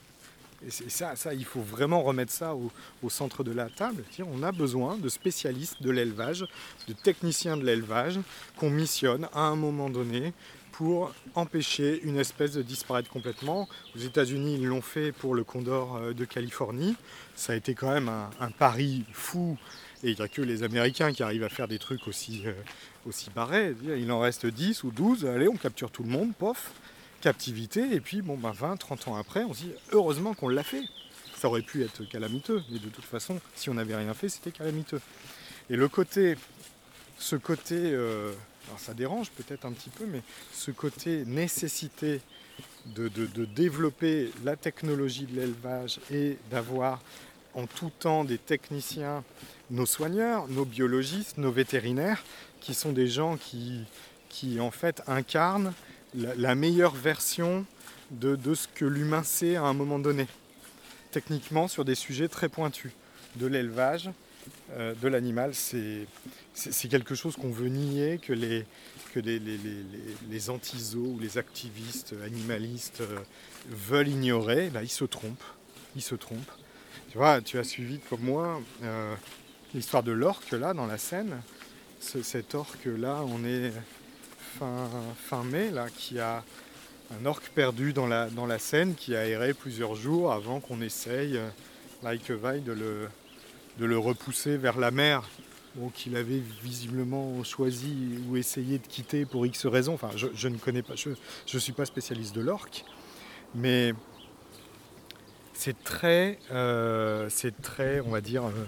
Et ça, il faut vraiment remettre ça au, centre de la table. On a besoin de spécialistes de l'élevage, de techniciens de l'élevage qu'on missionne à un moment donné pour empêcher une espèce de disparaître complètement. Aux États-Unis, ils l'ont fait pour le condor euh, de Californie. Ça a été quand même un, pari fou. Et il n'y a que les Américains qui arrivent à faire des trucs aussi, euh, aussi barrés. Il en reste 10 ou 12. Allez, on capture tout le monde, pof, captivité. Et puis, bon, ben 20, 30 ans après, on se dit heureusement qu'on l'a fait. Ça aurait pu être calamiteux. Mais de toute façon, si on n'avait rien fait, c'était calamiteux. Et le côté, ce côté, euh, alors ça dérange peut-être un petit peu, mais ce côté nécessité de, développer la technologie de l'élevage et d'avoir en tout temps des techniciens, nos soigneurs, nos biologistes, nos vétérinaires, qui sont des gens qui, en fait incarnent la, meilleure version de, de ce que l'humain sait à un moment donné, techniquement sur des sujets très pointus, de l'élevage, de l'animal, c'est quelque chose qu'on veut nier, que les, que les, les, les, les- ou les activistes animalistes euh, veulent ignorer, ben, ils se trompent. Ils se trompent. Tu vois, tu as suivi comme moi euh, l'histoire de l'orque là dans la Seine. Ce- cet orque là, on est fin, fin mai là, qui a un orque perdu dans la, dans la Seine qui a erré plusieurs jours avant qu'on essaye, euh, like vaille, de le, de le repousser vers la mer bon, qu'il avait visiblement choisi ou essayé de quitter pour X raisons. Enfin, je, ne connais pas, je ne suis pas spécialiste de l'orque, mais c'est très, euh, c'est très, on va dire, euh,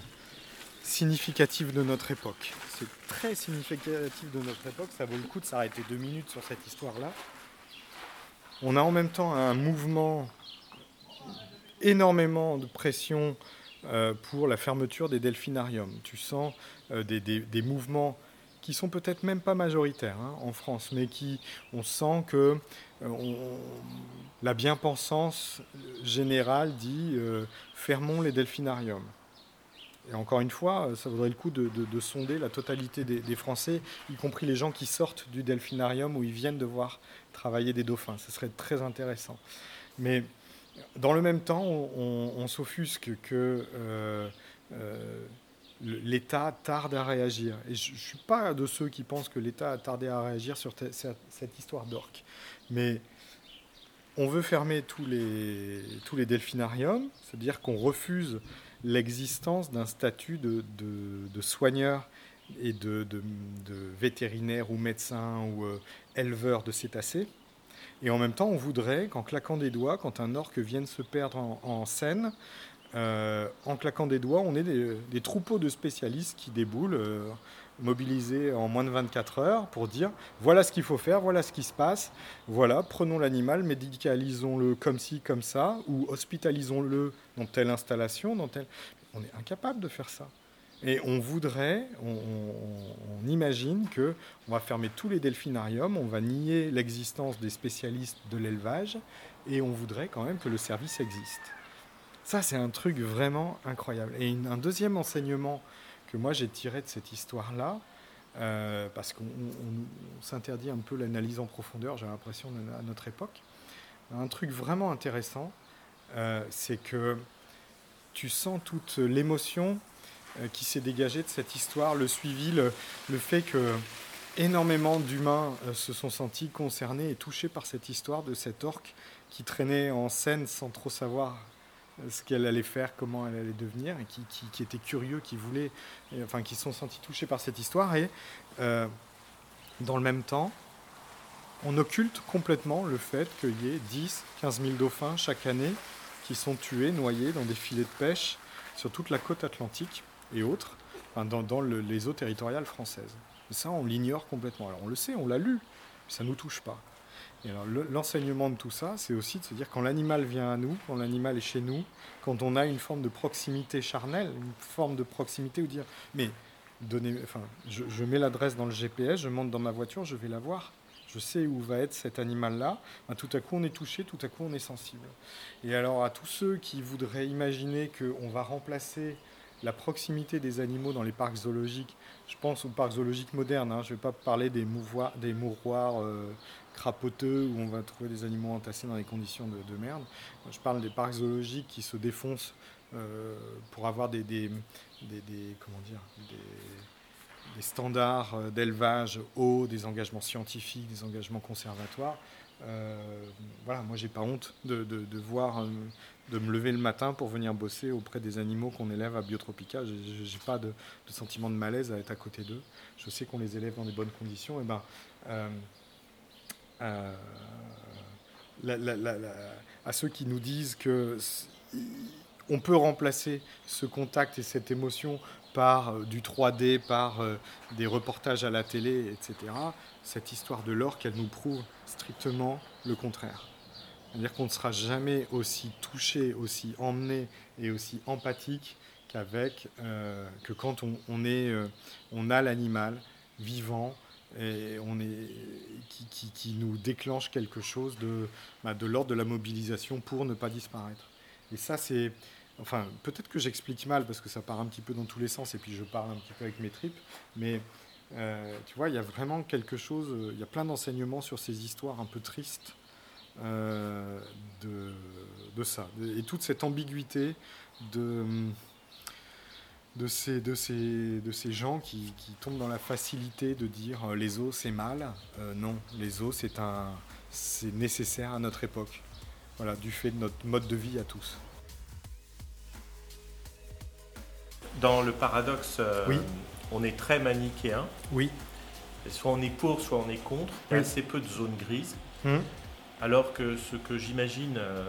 significatif de notre époque. C'est très significatif de notre époque. Ça vaut le coup de s'arrêter deux minutes sur cette histoire-là. On a en même temps un mouvement, énormément de pression pour la fermeture des delphinariums. Tu sens euh, des, des- mouvements qui sont peut-être même pas majoritaires hein, en France, mais qui, on sent que euh, la bien-pensance générale dit euh, fermons les delphinariums. Et encore une fois, ça vaudrait le coup de, de- de sonder la totalité des, des Français, y compris les gens qui sortent du delphinarium où ils viennent de voir travailler des dauphins. Ce serait très intéressant. Mais dans le même temps, on, s'offusque que euh, euh, l'État tarde à réagir. Et je ne suis pas de ceux qui pensent que l'État a tardé à réagir sur te- cette, histoire d'orque. Mais on veut fermer tous les, tous les delphinariums, c'est-à-dire qu'on refuse l'existence d'un statut de, de- soigneur et de vétérinaire ou médecin ou euh, éleveur de cétacés. Et en même temps, on voudrait qu'en claquant des doigts, quand un orque vienne se perdre en, en Seine, euh, en claquant des doigts, on ait des, troupeaux de spécialistes qui déboulent, euh, mobilisés en moins de 24 heures, pour dire voilà ce qu'il faut faire, voilà ce qui se passe, voilà, prenons l'animal, médicalisons-le comme ci, comme ça, ou hospitalisons-le dans telle installation, dans telle... on est incapable de faire ça. Et on voudrait, on, imagine que on va fermer tous les delphinariums, on va nier l'existence des spécialistes de l'élevage, et on voudrait quand même que le service existe. Ça, c'est un truc vraiment incroyable. Et un deuxième enseignement que moi j'ai tiré de cette histoire-là, euh, parce qu'on s'interdit un peu l'analyse en profondeur, j'ai l'impression, à notre époque, un truc vraiment intéressant, euh, c'est que tu sens toute l'émotion qui s'est dégagée de cette histoire, le suivi, le, fait que énormément d'humains euh, se sont sentis concernés et touchés par cette histoire de cette orque qui traînait en scène sans trop savoir ce qu'elle allait faire, comment elle allait devenir, et qui, qui, étaient curieux, qui voulaient, enfin, qui se sont sentis touchés par cette histoire. Et dans le même temps, on occulte complètement le fait qu'il y ait 10, 15 000 dauphins chaque année qui sont tués, noyés dans des filets de pêche sur toute la côte atlantique et autres, dans, les eaux territoriales françaises. ça, on l'ignore complètement. Alors on le sait, on l'a lu, ça ne nous touche pas. Et l'enseignement de tout ça, c'est aussi de se dire quand l'animal vient à nous, quand l'animal est chez nous, quand on a une forme de proximité charnelle, une forme de proximité où dire, mais donnez, enfin, je, je mets l'adresse dans le GPS, je monte dans ma voiture, je vais la voir je sais où va être cet animal-là, ben, tout à coup on est touché, tout à coup on est sensible. Et alors à tous ceux qui voudraient imaginer qu'on va remplacer la proximité des animaux dans les parcs zoologiques, je pense aux parcs zoologiques modernes, hein, je ne vais pas parler des, mouvoirs, mouroirs euh, crapoteux où on va trouver des animaux entassés dans des conditions de, merde. Je parle des parcs zoologiques qui se défoncent euh, pour avoir des, comment dire, des standards euh, d'élevage hauts, des engagements scientifiques, des engagements conservatoires. Euh, voilà, moi j'ai pas honte de, voir, de me lever le matin pour venir bosser auprès des animaux qu'on élève à Biotropica. J'ai pas de, sentiment de malaise à être à côté d'eux. Je sais qu'on les élève dans des bonnes conditions. Et ben, à ceux qui nous disent que on peut remplacer ce contact et cette émotion par euh, du 3D, par euh, des reportages à la télé, etc., cette histoire de l'orque, elle nous prouve strictement le contraire. C'est-à-dire qu'on ne sera jamais aussi touché, aussi emmené et aussi empathique qu'avec, euh, que quand on, est, on a l'animal vivant et on est, qui, qui, nous déclenche quelque chose de, bah, de l'ordre de la mobilisation pour ne pas disparaître. Et ça, c'est Enfin, peut-être que j'explique mal parce que ça part un petit peu dans tous les sens et puis je parle un petit peu avec mes tripes, mais euh, tu vois, il y a vraiment quelque chose, euh, il y a plein d'enseignements sur ces histoires un peu tristes euh, de, de, ça. Et toute cette ambiguïté de, de, ces, de, ces, de ces gens qui, qui tombent dans la facilité de dire les eaux c'est mal. non, les eaux c'est, un, c'est nécessaire à notre époque, voilà, du fait de notre mode de vie à tous. Dans le paradoxe, euh, on est très manichéen. Oui. soit on est pour, soit on est contre. Il y a assez peu de zones grises. Hum. Alors que ce que j'imagine, euh,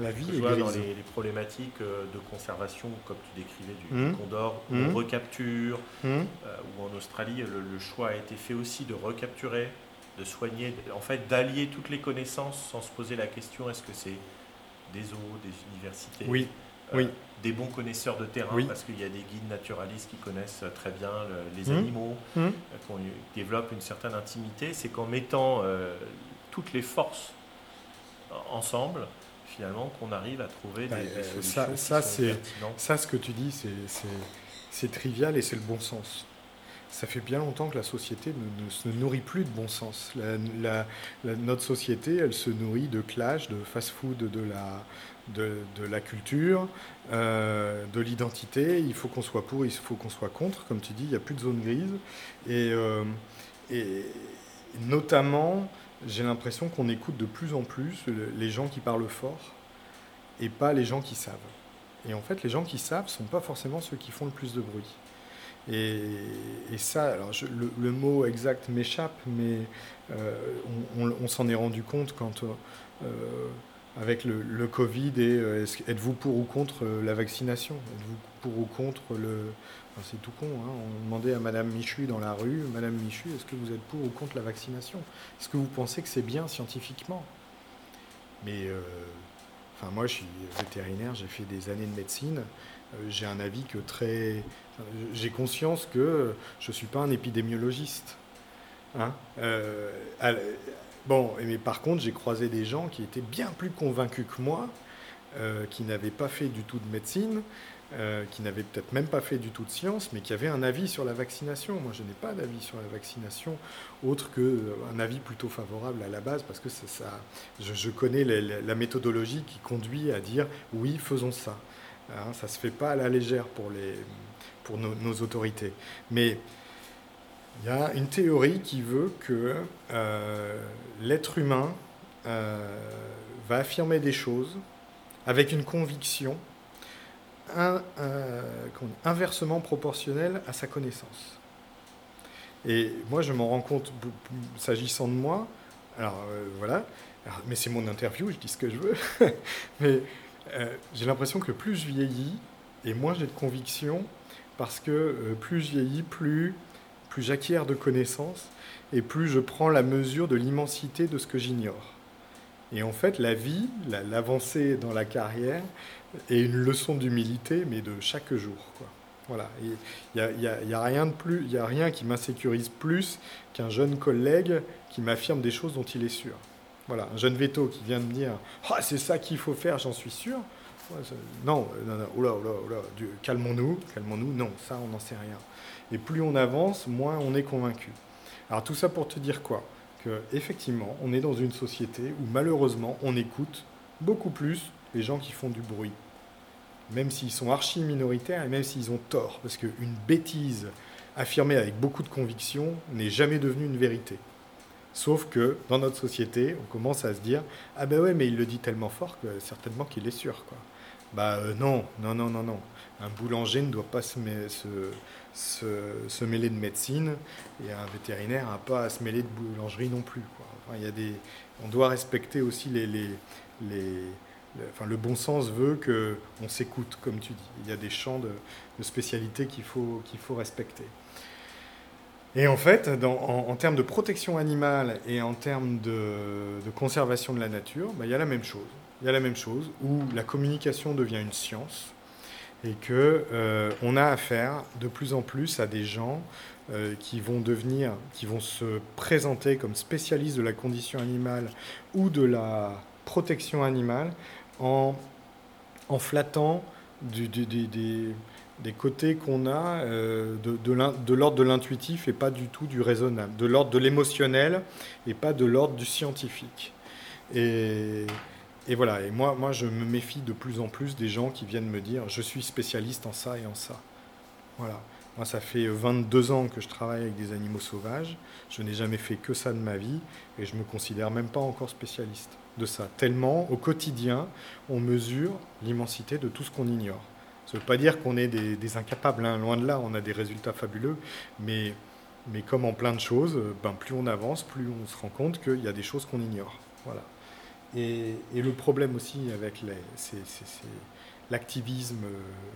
la vie dans les, problématiques euh, de conservation, comme tu décrivais du, hum. condor, on recapture, ou en Australie, le, choix a été fait aussi de recapturer, de soigner, en fait d'allier toutes les connaissances sans se poser la question est-ce que c'est des eaux, des universités Oui. oui des bons connaisseurs de terrain, parce qu'il y a des guides naturalistes qui connaissent très bien les mmh. animaux, mmh. Euh, qui développent une certaine intimité. C'est qu'en mettant euh, toutes les forces ensemble, finalement, qu'on arrive à trouver des, bah, solutions. Ça, ça c'est ça, ce que tu dis, c'est trivial et c'est le bon sens. Ça fait bien longtemps que la société ne, se nourrit plus de bon sens. notre société, elle se nourrit de clash, de fast-food, de la, de, la culture, euh, de l'identité. Il faut qu'on soit pour, il faut qu'on soit contre. Comme tu dis, il n'y a plus de zone grise. Et, euh, et notamment, j'ai l'impression qu'on écoute de plus en plus les gens qui parlent fort et pas les gens qui savent. Et en fait, les gens qui savent ne sont pas forcément ceux qui font le plus de bruit. Et, ça, alors le, mot exact m'échappe, mais euh, on, s'en est rendu compte quand avec le, Covid et euh, êtes-vous pour ou contre euh, la vaccination? Êtes-vous pour ou contre le... c'est tout con, hein. on demandait à Madame Michu dans la rue, Madame Michu, est-ce que vous êtes pour ou contre la vaccination? Est-ce que vous pensez que c'est bien scientifiquement? Mais euh, Enfin, moi, je suis vétérinaire, j'ai fait des années de médecine. j'ai un avis que très. J'ai conscience que je ne suis pas un épidémiologiste. Hein bon, mais par contre, j'ai croisé des gens qui étaient bien plus convaincus que moi, qui n'avaient pas fait du tout de médecine, euh, qui n'avait peut-être même pas fait du tout de science, mais qui avait un avis sur la vaccination. Moi, je n'ai pas d'avis sur la vaccination, autre qu'un euh, avis plutôt favorable à la base, parce que ça, je, connais la, méthodologie qui conduit à dire oui, faisons ça. Hein, ça ne se fait pas à la légère pour, les, pour nos, autorités. Mais il y a une théorie qui veut que euh, l'être humain va affirmer des choses avec une conviction euh, inversement proportionnel à sa connaissance. Et moi, je m'en rends compte, s'agissant de moi, alors euh, voilà, mais c'est mon interview, je dis ce que je veux, [LAUGHS] mais euh, j'ai l'impression que plus je vieillis, et moins j'ai de conviction, parce que plus je vieillis, plus, plus j'acquiers de connaissances, et plus je prends la mesure de l'immensité de ce que j'ignore. Et en fait, la vie, l'avancée dans la carrière, est une leçon d'humilité, mais de chaque jour. Voilà. Il n'y a, y a, rien de plus, a rien qui m'insécurise plus qu'un jeune collègue qui m'affirme des choses dont il est sûr. Voilà, un jeune veto qui vient de me dire ah, c'est ça qu'il faut faire, j'en suis sûr. non, non, non, oula, oula, oula, calmons-nous, calmons-nous. Non, ça, on n'en sait rien. Et plus on avance, moins on est convaincu. Alors tout ça pour te dire quoi? Effectivement, on est dans une société où malheureusement, on écoute beaucoup plus les gens qui font du bruit. Même s'ils sont archi minoritaires et même s'ils ont tort. Parce qu'une bêtise affirmée avec beaucoup de conviction n'est jamais devenue une vérité. Sauf que dans notre société, on commence à se dire Ah ben ouais, mais il le dit tellement fort que certainement qu'il est sûr. Quoi. Bah euh, non, non, non, non, non. Un boulanger ne doit pas se, se, se, mêler de médecine et un vétérinaire n'a pas à se mêler de boulangerie non plus. il y a des, on doit respecter aussi les, les, les enfin, le bon sens veut qu'on s'écoute, comme tu dis. Il y a des champs de, spécialité qu'il faut, faut respecter. Et en fait, dans, en, termes de protection animale et en termes de, de conservation de la nature, bah, il y a la même chose. Il y a la même chose où la communication devient une science et que euh, on a affaire de plus en plus à des gens euh, qui vont devenir, qui vont se présenter comme spécialistes de la condition animale ou de la protection animale en, en flattant du, des, côtés qu'on a euh, de l'ordre de l'intuitif et pas du tout du raisonnable, de l'ordre de l'émotionnel et pas de l'ordre du scientifique. Et, et voilà, et moi, moi, je me méfie de plus en plus des gens qui viennent me dire je suis spécialiste en ça et en ça. Voilà. Moi, ça fait 22 ans que je travaille avec des animaux sauvages. Je n'ai jamais fait que ça de ma vie et je ne me considère même pas encore spécialiste de ça. Tellement, au quotidien, on mesure l'immensité de tout ce qu'on ignore. Ça ne veut pas dire qu'on est des, incapables, hein. loin de là, on a des résultats fabuleux, mais, mais comme en plein de choses, ben, plus on avance, plus on se rend compte qu'il y a des choses qu'on ignore. Voilà. Et, le problème aussi avec l'activisme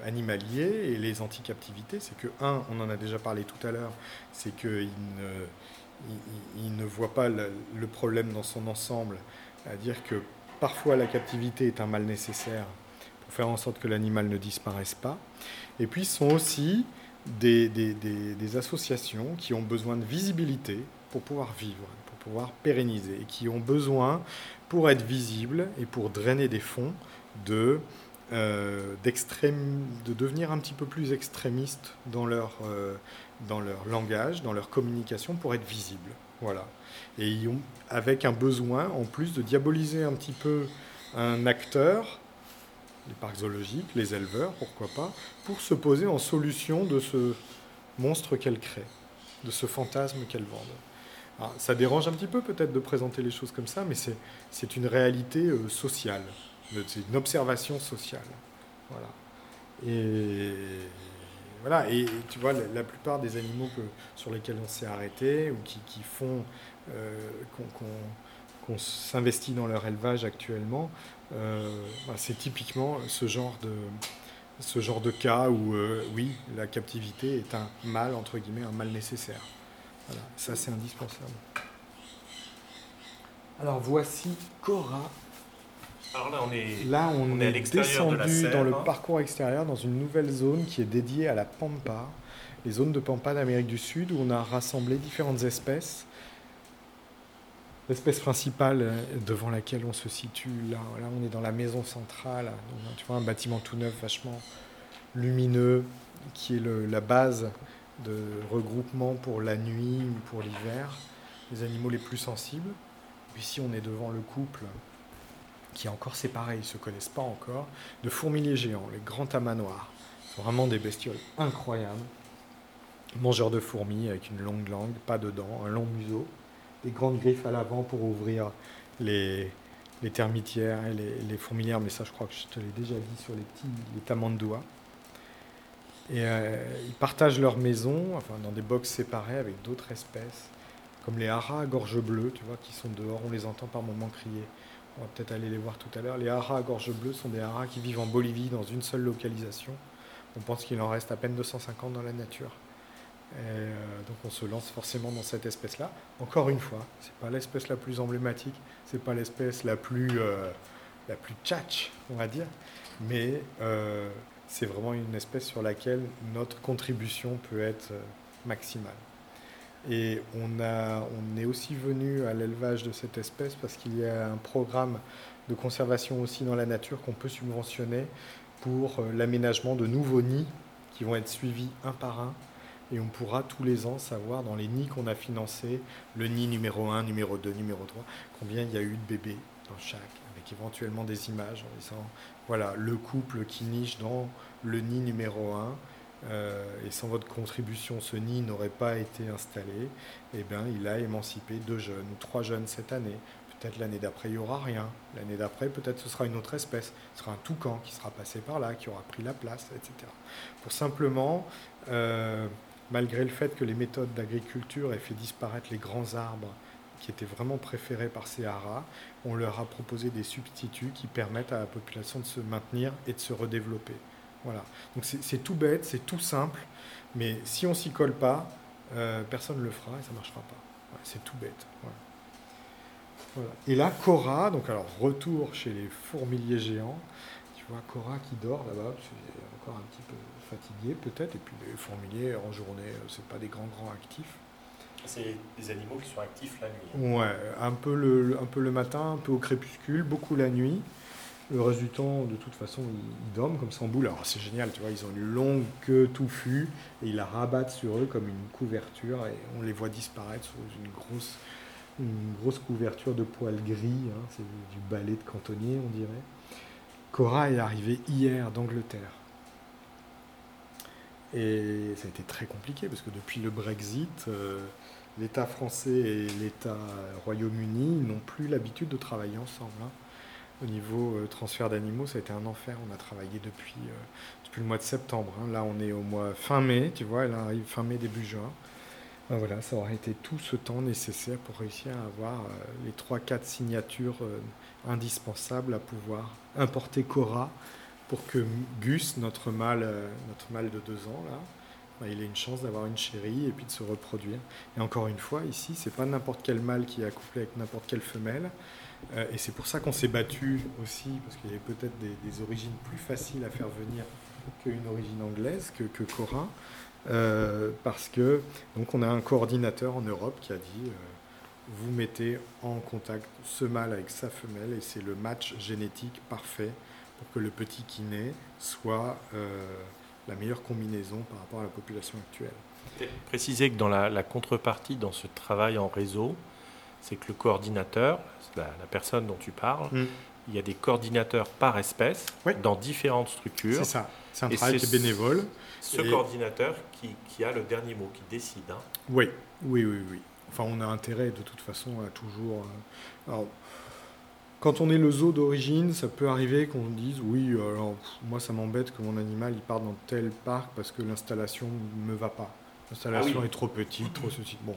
animalier et les anti-captivités, c'est que, un, on en a déjà parlé tout à l'heure, c'est qu'il ne, voit pas le, problème dans son ensemble, à dire que parfois la captivité est un mal nécessaire pour faire en sorte que l'animal ne disparaisse pas. Et puis, ce sont aussi des associations qui ont besoin de visibilité pour pouvoir vivre, pour pouvoir pérenniser, et qui ont besoin pour être visible et pour drainer des fonds de, euh, de devenir un petit peu plus extrémistes dans leur, euh, dans leur langage, dans leur communication, pour être visibles. Voilà. Et ils ont, avec un besoin, en plus, de diaboliser un petit peu un acteur, les parcs zoologiques, les éleveurs, pourquoi pas, pour se poser en solution de ce monstre qu'elles créent, de ce fantasme qu'elles vendent ça dérange un petit peu peut-être de présenter les choses comme ça, mais c'est une réalité euh, sociale, c'est une observation sociale. Voilà. Et voilà, et, tu vois, la, plupart des animaux sur lesquels on s'est arrêté ou qui, font euh, qu'on s'investit dans leur élevage actuellement, euh, bah, c'est typiquement ce genre de ce genre de cas où oui, la captivité est un mal entre guillemets, un mal nécessaire. Voilà, ça c'est indispensable. Alors voici Cora Alors là, on est, Là, on, on est à est, l'extérieur de la descendu serre, dans le hein. parcours extérieur, dans une nouvelle zone qui est dédiée à la pampa, les zones de pampa d'Amérique du Sud, où on a rassemblé différentes espèces. L'espèce principale euh, devant laquelle on se situe, là, là on est dans la maison centrale, Donc, tu vois, un bâtiment tout neuf, vachement lumineux, qui est le- la base de regroupement pour la nuit ou pour l'hiver, les animaux les plus sensibles. Ici, on est devant le couple qui est encore séparé, ils ne se connaissent pas encore, de fourmiliers géants, les grands tamas noirs. Sont vraiment des bestioles incroyables. Mangeurs de fourmis avec une longue langue, pas de dents, un long museau, des grandes griffes à l'avant pour ouvrir les, les termitières et les, fourmilières, mais ça je crois que je te l'ai déjà dit sur les petits les tamandois. Et euh, ils partagent leur maison, enfin dans des box séparés avec d'autres espèces, comme les haras à gorge bleue, tu vois, qui sont dehors, on les entend par moments crier. On va peut-être aller les voir tout à l'heure. Les haras à gorge bleue sont des haras qui vivent en Bolivie dans une seule localisation. On pense qu'il en reste à peine 250 dans la nature. Euh, donc on se lance forcément dans cette espèce-là. Encore une fois, c'est pas l'espèce la plus emblématique, c'est pas l'espèce la plus euh, la plus tchatch, on va dire, mais euh, c'est vraiment une espèce sur laquelle notre contribution peut être euh, maximale. Et on, est aussi venu à l'élevage de cette espèce parce qu'il y a un programme de conservation aussi dans la nature qu'on peut subventionner pour euh, l'aménagement de nouveaux nids qui vont être suivis un par un. Et on pourra tous les ans savoir dans les nids qu'on a financés, le nid numéro 1, numéro 2, numéro 3, combien il y a eu de bébés dans chaque, avec éventuellement des images en disant, voilà, le couple qui niche dans le nid numéro 1, euh, et sans votre contribution, ce nid n'aurait pas été installé, eh bien, il a émancipé deux jeunes ou trois jeunes cette année. Peut-être l'année d'après, il n'y aura rien. L'année d'après, peut-être ce sera une autre espèce. Ce sera un toucan qui sera passé par là, qui aura pris la place, etc. Pour simplement, euh, malgré le fait que les méthodes d'agriculture aient fait disparaître les grands arbres qui étaient vraiment préférés par ces haras, on leur a proposé des substituts qui permettent à la population de se maintenir et de se redévelopper. Voilà. Donc c'est tout bête, c'est tout simple, mais si on s'y colle pas, euh, personne ne le fera et ça ne marchera pas. C'est tout bête. Voilà. Et là, Cora, donc alors retour chez les fourmiliers géants. Tu vois Cora qui dort là-bas, encore un petit peu fatigué peut-être, et puis les fourmiliers en journée, euh, c'est pas des grands grands actifs. C'est des animaux qui sont actifs la nuit. Ouais, un peu, le, matin, un peu au crépuscule, beaucoup la nuit. Le reste du temps, de toute façon, ils, dorment comme ça en boule. Alors c'est génial, tu vois, ils ont une longue queue touffue et ils la rabattent sur eux comme une couverture et on les voit disparaître sous une grosse, une grosse couverture de poils gris. hein. c'est du balai de cantonnier, on dirait. Cora est arrivée hier d'Angleterre. Et ça a été très compliqué parce que depuis le Brexit, euh, l'État français et l'État Royaume-Uni n'ont plus l'habitude de travailler ensemble. hein. Au niveau euh, transfert d'animaux, ça a été un enfer. On a travaillé depuis, euh, depuis le mois de septembre. hein. Là, on est au mois fin mai, tu vois, elle arrive fin mai, début juin. Ben voilà, ça aurait été tout ce temps nécessaire pour réussir à avoir euh, les 3-4 signatures indispensables à pouvoir importer Cora pour que Gus, notre mâle, notre mâle de deux ans, là, ben, il ait une chance d'avoir une chérie et puis de se reproduire. Et encore une fois, ici, c'est pas n'importe quel mâle qui est accouplé avec n'importe quelle femelle. Euh, et c'est pour ça qu'on s'est battu aussi, parce qu'il y avait peut-être des, origines plus faciles à faire venir qu'une origine anglaise, que, que Cora. Euh, parce que donc on a un coordinateur en Europe qui a dit euh, vous mettez en contact ce mâle avec sa femelle et c'est le match génétique parfait pour que le petit qui naît soit la meilleure combinaison par rapport à la population actuelle. Préciser que dans la, la contrepartie, dans ce travail en réseau, c'est que le coordinateur, la, la personne dont tu parles, Mm. il y a des coordinateurs par espèce Oui. dans différentes structures. C'est ça, c'est un Et travail qui est bénévole. Ce Et- coordinateur qui, qui a le dernier mot, qui décide. hein. Oui, oui, oui, oui. Enfin, on a intérêt de toute façon à toujours. euh, alors, quand on est le zoo d'origine, ça peut arriver qu'on dise oui, alors pff, moi ça m'embête que mon animal il parte dans tel parc parce que l'installation ne me va pas. L'installation Ah oui. est trop petite, trop ceci. Bon,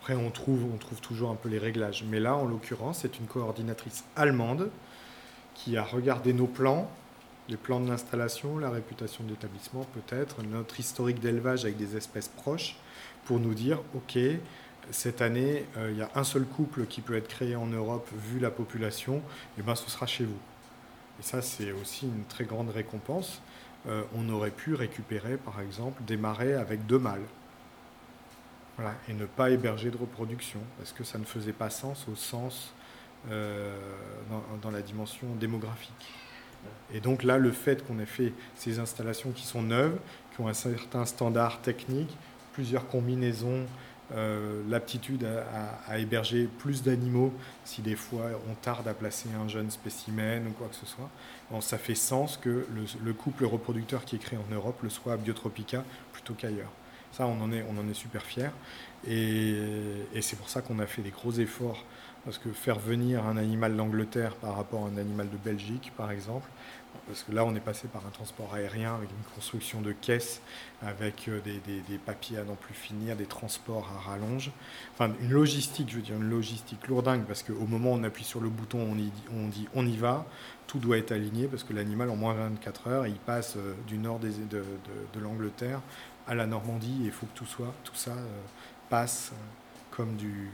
après on trouve, on trouve toujours un peu les réglages. Mais là, en l'occurrence, c'est une coordinatrice allemande qui a regardé nos plans, les plans de l'installation, la réputation de l'établissement peut-être, notre historique d'élevage avec des espèces proches, pour nous dire, OK, cette année, euh, il y a un seul couple qui peut être créé en Europe vu la population, et ben ce sera chez vous. et ça c'est aussi une très grande récompense, euh, on aurait pu récupérer par exemple des marais avec deux mâles. Voilà, et ne pas héberger de reproduction, parce que ça ne faisait pas sens au sens euh, dans, la dimension démographique. Et donc là, le fait qu'on ait fait ces installations qui sont neuves, qui ont un certain standard technique, plusieurs combinaisons, euh, l'aptitude à, héberger plus d'animaux si des fois on tarde à placer un jeune spécimen ou quoi que ce soit, ça fait sens que le, couple reproducteur qui est créé en Europe le soit à Biotropica plutôt qu'ailleurs. Ça, on en est, on en est super fiers. Et, et c'est pour ça qu'on a fait des gros efforts parce que faire venir un animal d'Angleterre par rapport à un animal de Belgique, par exemple, parce que là, on est passé par un transport aérien avec une construction de caisses, avec euh, des, papiers à n'en plus finir, des transports à rallonge. Enfin, une logistique, je veux dire, une logistique lourdingue, parce qu'au moment où on appuie sur le bouton, on, dit on y va, tout doit être aligné, parce que l'animal, en moins 24 heures, il passe euh, du nord de, de, l'Angleterre à la Normandie, et il faut que tout, soit, tout ça euh, passe comme du,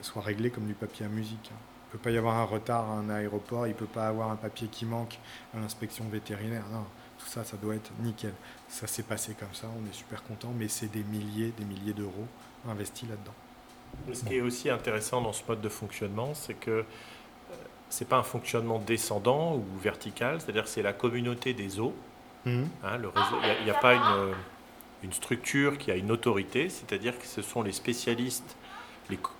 soit réglé comme du papier à musique. Il ne peut pas y avoir un retard à un aéroport, il ne peut pas avoir un papier qui manque à l'inspection vétérinaire. Non, tout ça, ça doit être nickel. Ça s'est passé comme ça, on est super content, mais c'est des milliers, des milliers d'euros investis là-dedans. Ce qui est aussi intéressant dans ce mode de fonctionnement, c'est que euh, c'est pas un fonctionnement descendant ou vertical, c'est-à-dire c'est la communauté des eaux. Mmh. Hein, il n'y a, pas une, une, structure qui a une autorité, c'est-à-dire que ce sont les spécialistes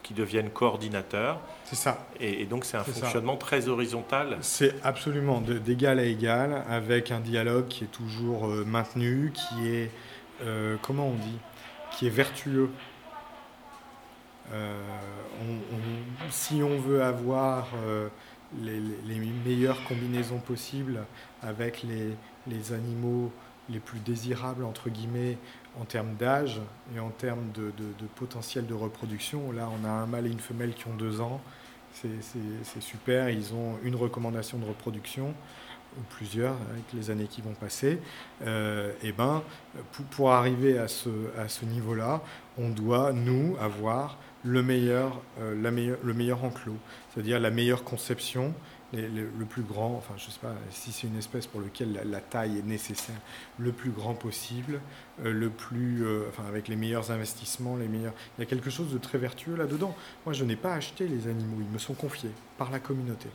qui deviennent coordinateurs. C'est ça. Et, donc c'est un fonctionnement très horizontal. C'est absolument d'égal à égal, avec un dialogue qui est toujours euh, maintenu, qui est, euh, comment on dit, qui est vertueux. Euh, si on veut avoir les, meilleures combinaisons possibles avec les, les animaux les plus désirables, entre guillemets, en termes d'âge et en termes de, potentiel de reproduction. Là, on a un mâle et une femelle qui ont deux ans. C'est super. Ils ont une recommandation de reproduction ou plusieurs avec les années qui vont passer. et euh, eh ben, pour, arriver à ce, à ce niveau-là, on doit, nous, avoir le meilleur, euh, la le meilleur enclos, c'est-à-dire la meilleure conception le, plus grand, enfin je ne sais pas si c'est une espèce pour laquelle la, taille est nécessaire, le plus grand possible, euh, le plus, euh, enfin avec les meilleurs investissements, les meilleurs. Il y a quelque chose de très vertueux là-dedans. Moi, je n'ai pas acheté les animaux, ils me sont confiés par la communauté.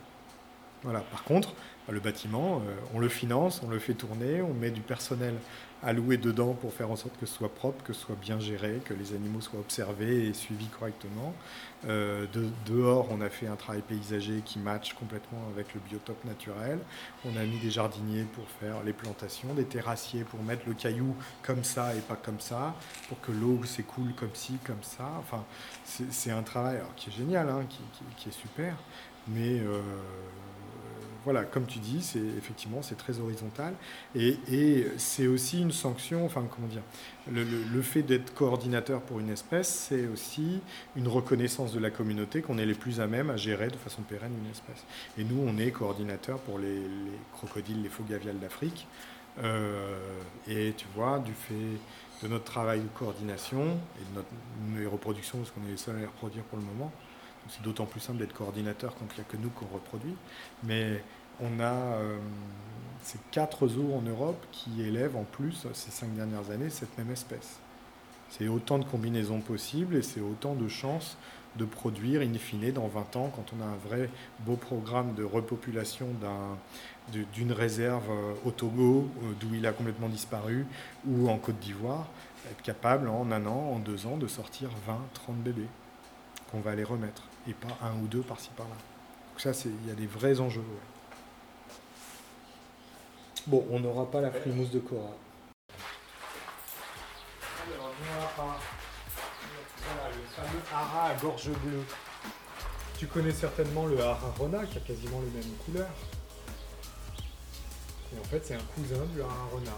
Voilà. Par contre, le bâtiment, euh, on le finance, on le fait tourner, on met du personnel alloué dedans pour faire en sorte que ce soit propre, que ce soit bien géré, que les animaux soient observés et suivis correctement. Euh, de, dehors, on a fait un travail paysager qui match complètement avec le biotope naturel. On a mis des jardiniers pour faire les plantations, des terrassiers pour mettre le caillou comme ça et pas comme ça, pour que l'eau s'écoule comme ci, comme ça. Enfin, c'est un travail qui est génial, hein, qui, est super, mais euh, voilà, comme tu dis, c'est effectivement c'est très horizontal et, c'est aussi une sanction. Enfin, comment dire le, fait d'être coordinateur pour une espèce, c'est aussi une reconnaissance de la communauté qu'on est les plus à même à gérer de façon pérenne une espèce. Et nous, on est coordinateur pour les, crocodiles, les faux gaviales d'Afrique. Euh, et tu vois, du fait de notre travail de coordination et de notre reproduction, parce qu'on est les seuls à les reproduire pour le moment, c'est d'autant plus simple d'être coordinateur quand il n'y a que nous qu'on reproduit. Mais on a euh, ces quatre zoos en Europe qui élèvent en plus, ces cinq dernières années, cette même espèce. C'est autant de combinaisons possibles et c'est autant de chances de produire in fine dans 20 ans, quand on a un vrai beau programme de repopulation d'une réserve euh, au Togo, euh, d'où il a complètement disparu, ou en Côte d'Ivoire, être capable en un an, en deux ans, de sortir 20, 30 bébés qu'on va aller remettre et pas un ou deux par-ci par-là. Donc ça, il y a des vrais enjeux. Bon, on n'aura pas la frimousse de Cora. Alors, pas le fameux hara à gorge bleue. Tu connais certainement le hara rona qui a quasiment les mêmes couleurs. Et en fait, c'est un cousin du hara rona.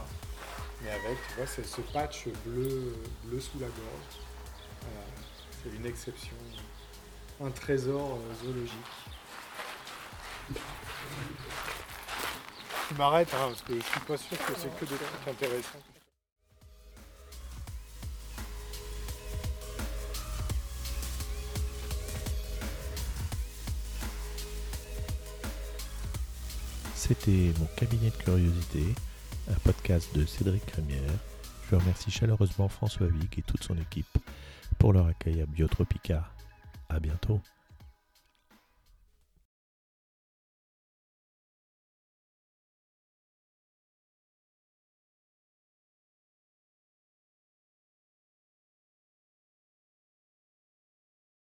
Mais avec, tu vois, ce patch bleu, bleu sous la gorge. C'est une exception un trésor euh, zoologique. Tu m'arrêtes hein, parce que je suis pas sûr que c'est que des trucs intéressants. C'était mon cabinet de curiosité, un podcast de Cédric Crémière. Je remercie chaleureusement François Vic et toute son équipe pour leur accueil à Biotropica. À bientôt.